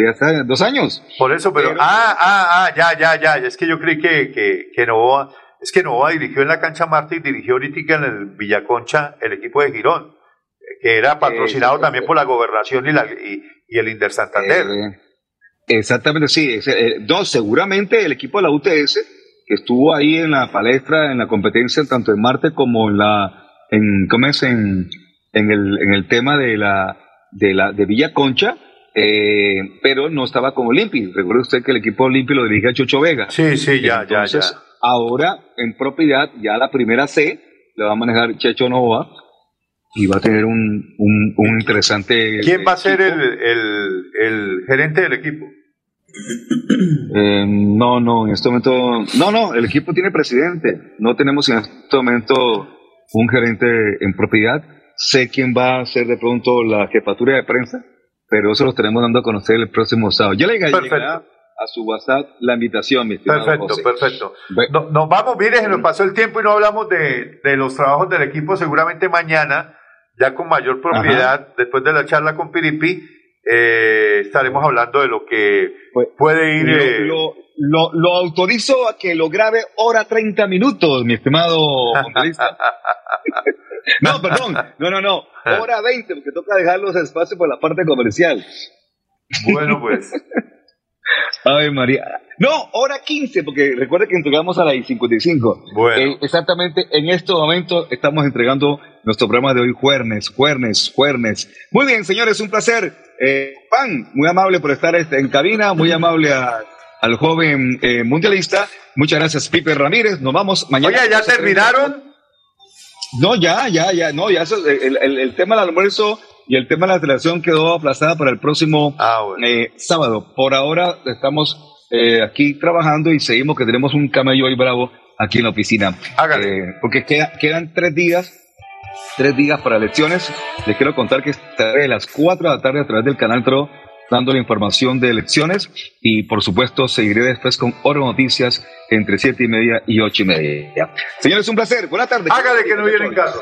hace dos años. Por eso, pero, ah, ah, ah, ya, ya, ya, es que yo creí que, que, que Novoa es que Nova dirigió en la cancha Marte y dirigió ahorita en el Villaconcha el equipo de Girón, que era patrocinado también por la gobernación y, la, y, el Inter Santander. Eh, exactamente, sí. Eh, no, seguramente el equipo de la UTS, que estuvo ahí en la palestra, en la competencia, tanto en Marte como en la, en, ¿cómo es? En, en, el, en el tema de la, de la, de Villa Concha, eh, pero no estaba con Olimpi. Recuerde usted que el equipo Olimpi lo dirige a Chocho Vega. Sí, sí, ya, ya, ya. Ahora, en propiedad, ya la primera C le va a manejar Checho Nova y va a tener un, un, interesante. ¿Quién va a ser el, el, el gerente del equipo? Eh, no, no, en este momento. No, no, el equipo tiene presidente. No tenemos en este momento un gerente en propiedad. Sé quién va a ser de pronto la jefatura de prensa, pero eso lo tenemos dando a conocer el próximo sábado. Ya le Perfecto a su WhatsApp la invitación, mi Perfecto, perfecto. nos vamos, mire, se nos pasó el tiempo y no hablamos de, de, los trabajos del equipo. Seguramente mañana, ya con mayor propiedad, después de la charla con Piripi, eh, estaremos hablando de lo que puede ir... eh, Lo, lo, lo autorizo a que lo grabe hora 30 minutos, mi estimado *laughs* no, perdón, no, no, no, hora 20, porque toca dejar los espacios por la parte comercial. Bueno, pues. *laughs* Ay, María. No, hora 15, porque recuerda que entregamos a las 55. Bueno. Eh, exactamente en este momento estamos entregando nuestro programa de hoy, Juernes, Juernes, Juernes. Muy bien, señores, un placer. Eh, Pan, muy amable por estar este, en cabina, muy amable a- al joven eh, mundialista. Muchas gracias, Pipe Ramírez. Nos vamos mañana. Oye, ¿ya terminaron? No, ya, ya, ya, no, ya eso, el, el- el tema del almuerzo y el tema de la selección quedó aplazada para el próximo eh, sábado. Por ahora estamos eh, aquí trabajando y seguimos que tenemos un camello hoy bravo aquí en la oficina. Eh, porque queda- quedan tres días, tres días para elecciones. Les quiero contar que estaré a las 4 de la tarde a través del canal TRO dando la información de elecciones y por supuesto seguiré después con Oro Noticias entre siete y media y ocho y media. Señores, un placer. Buenas tardes. Hágale que no viene en carro.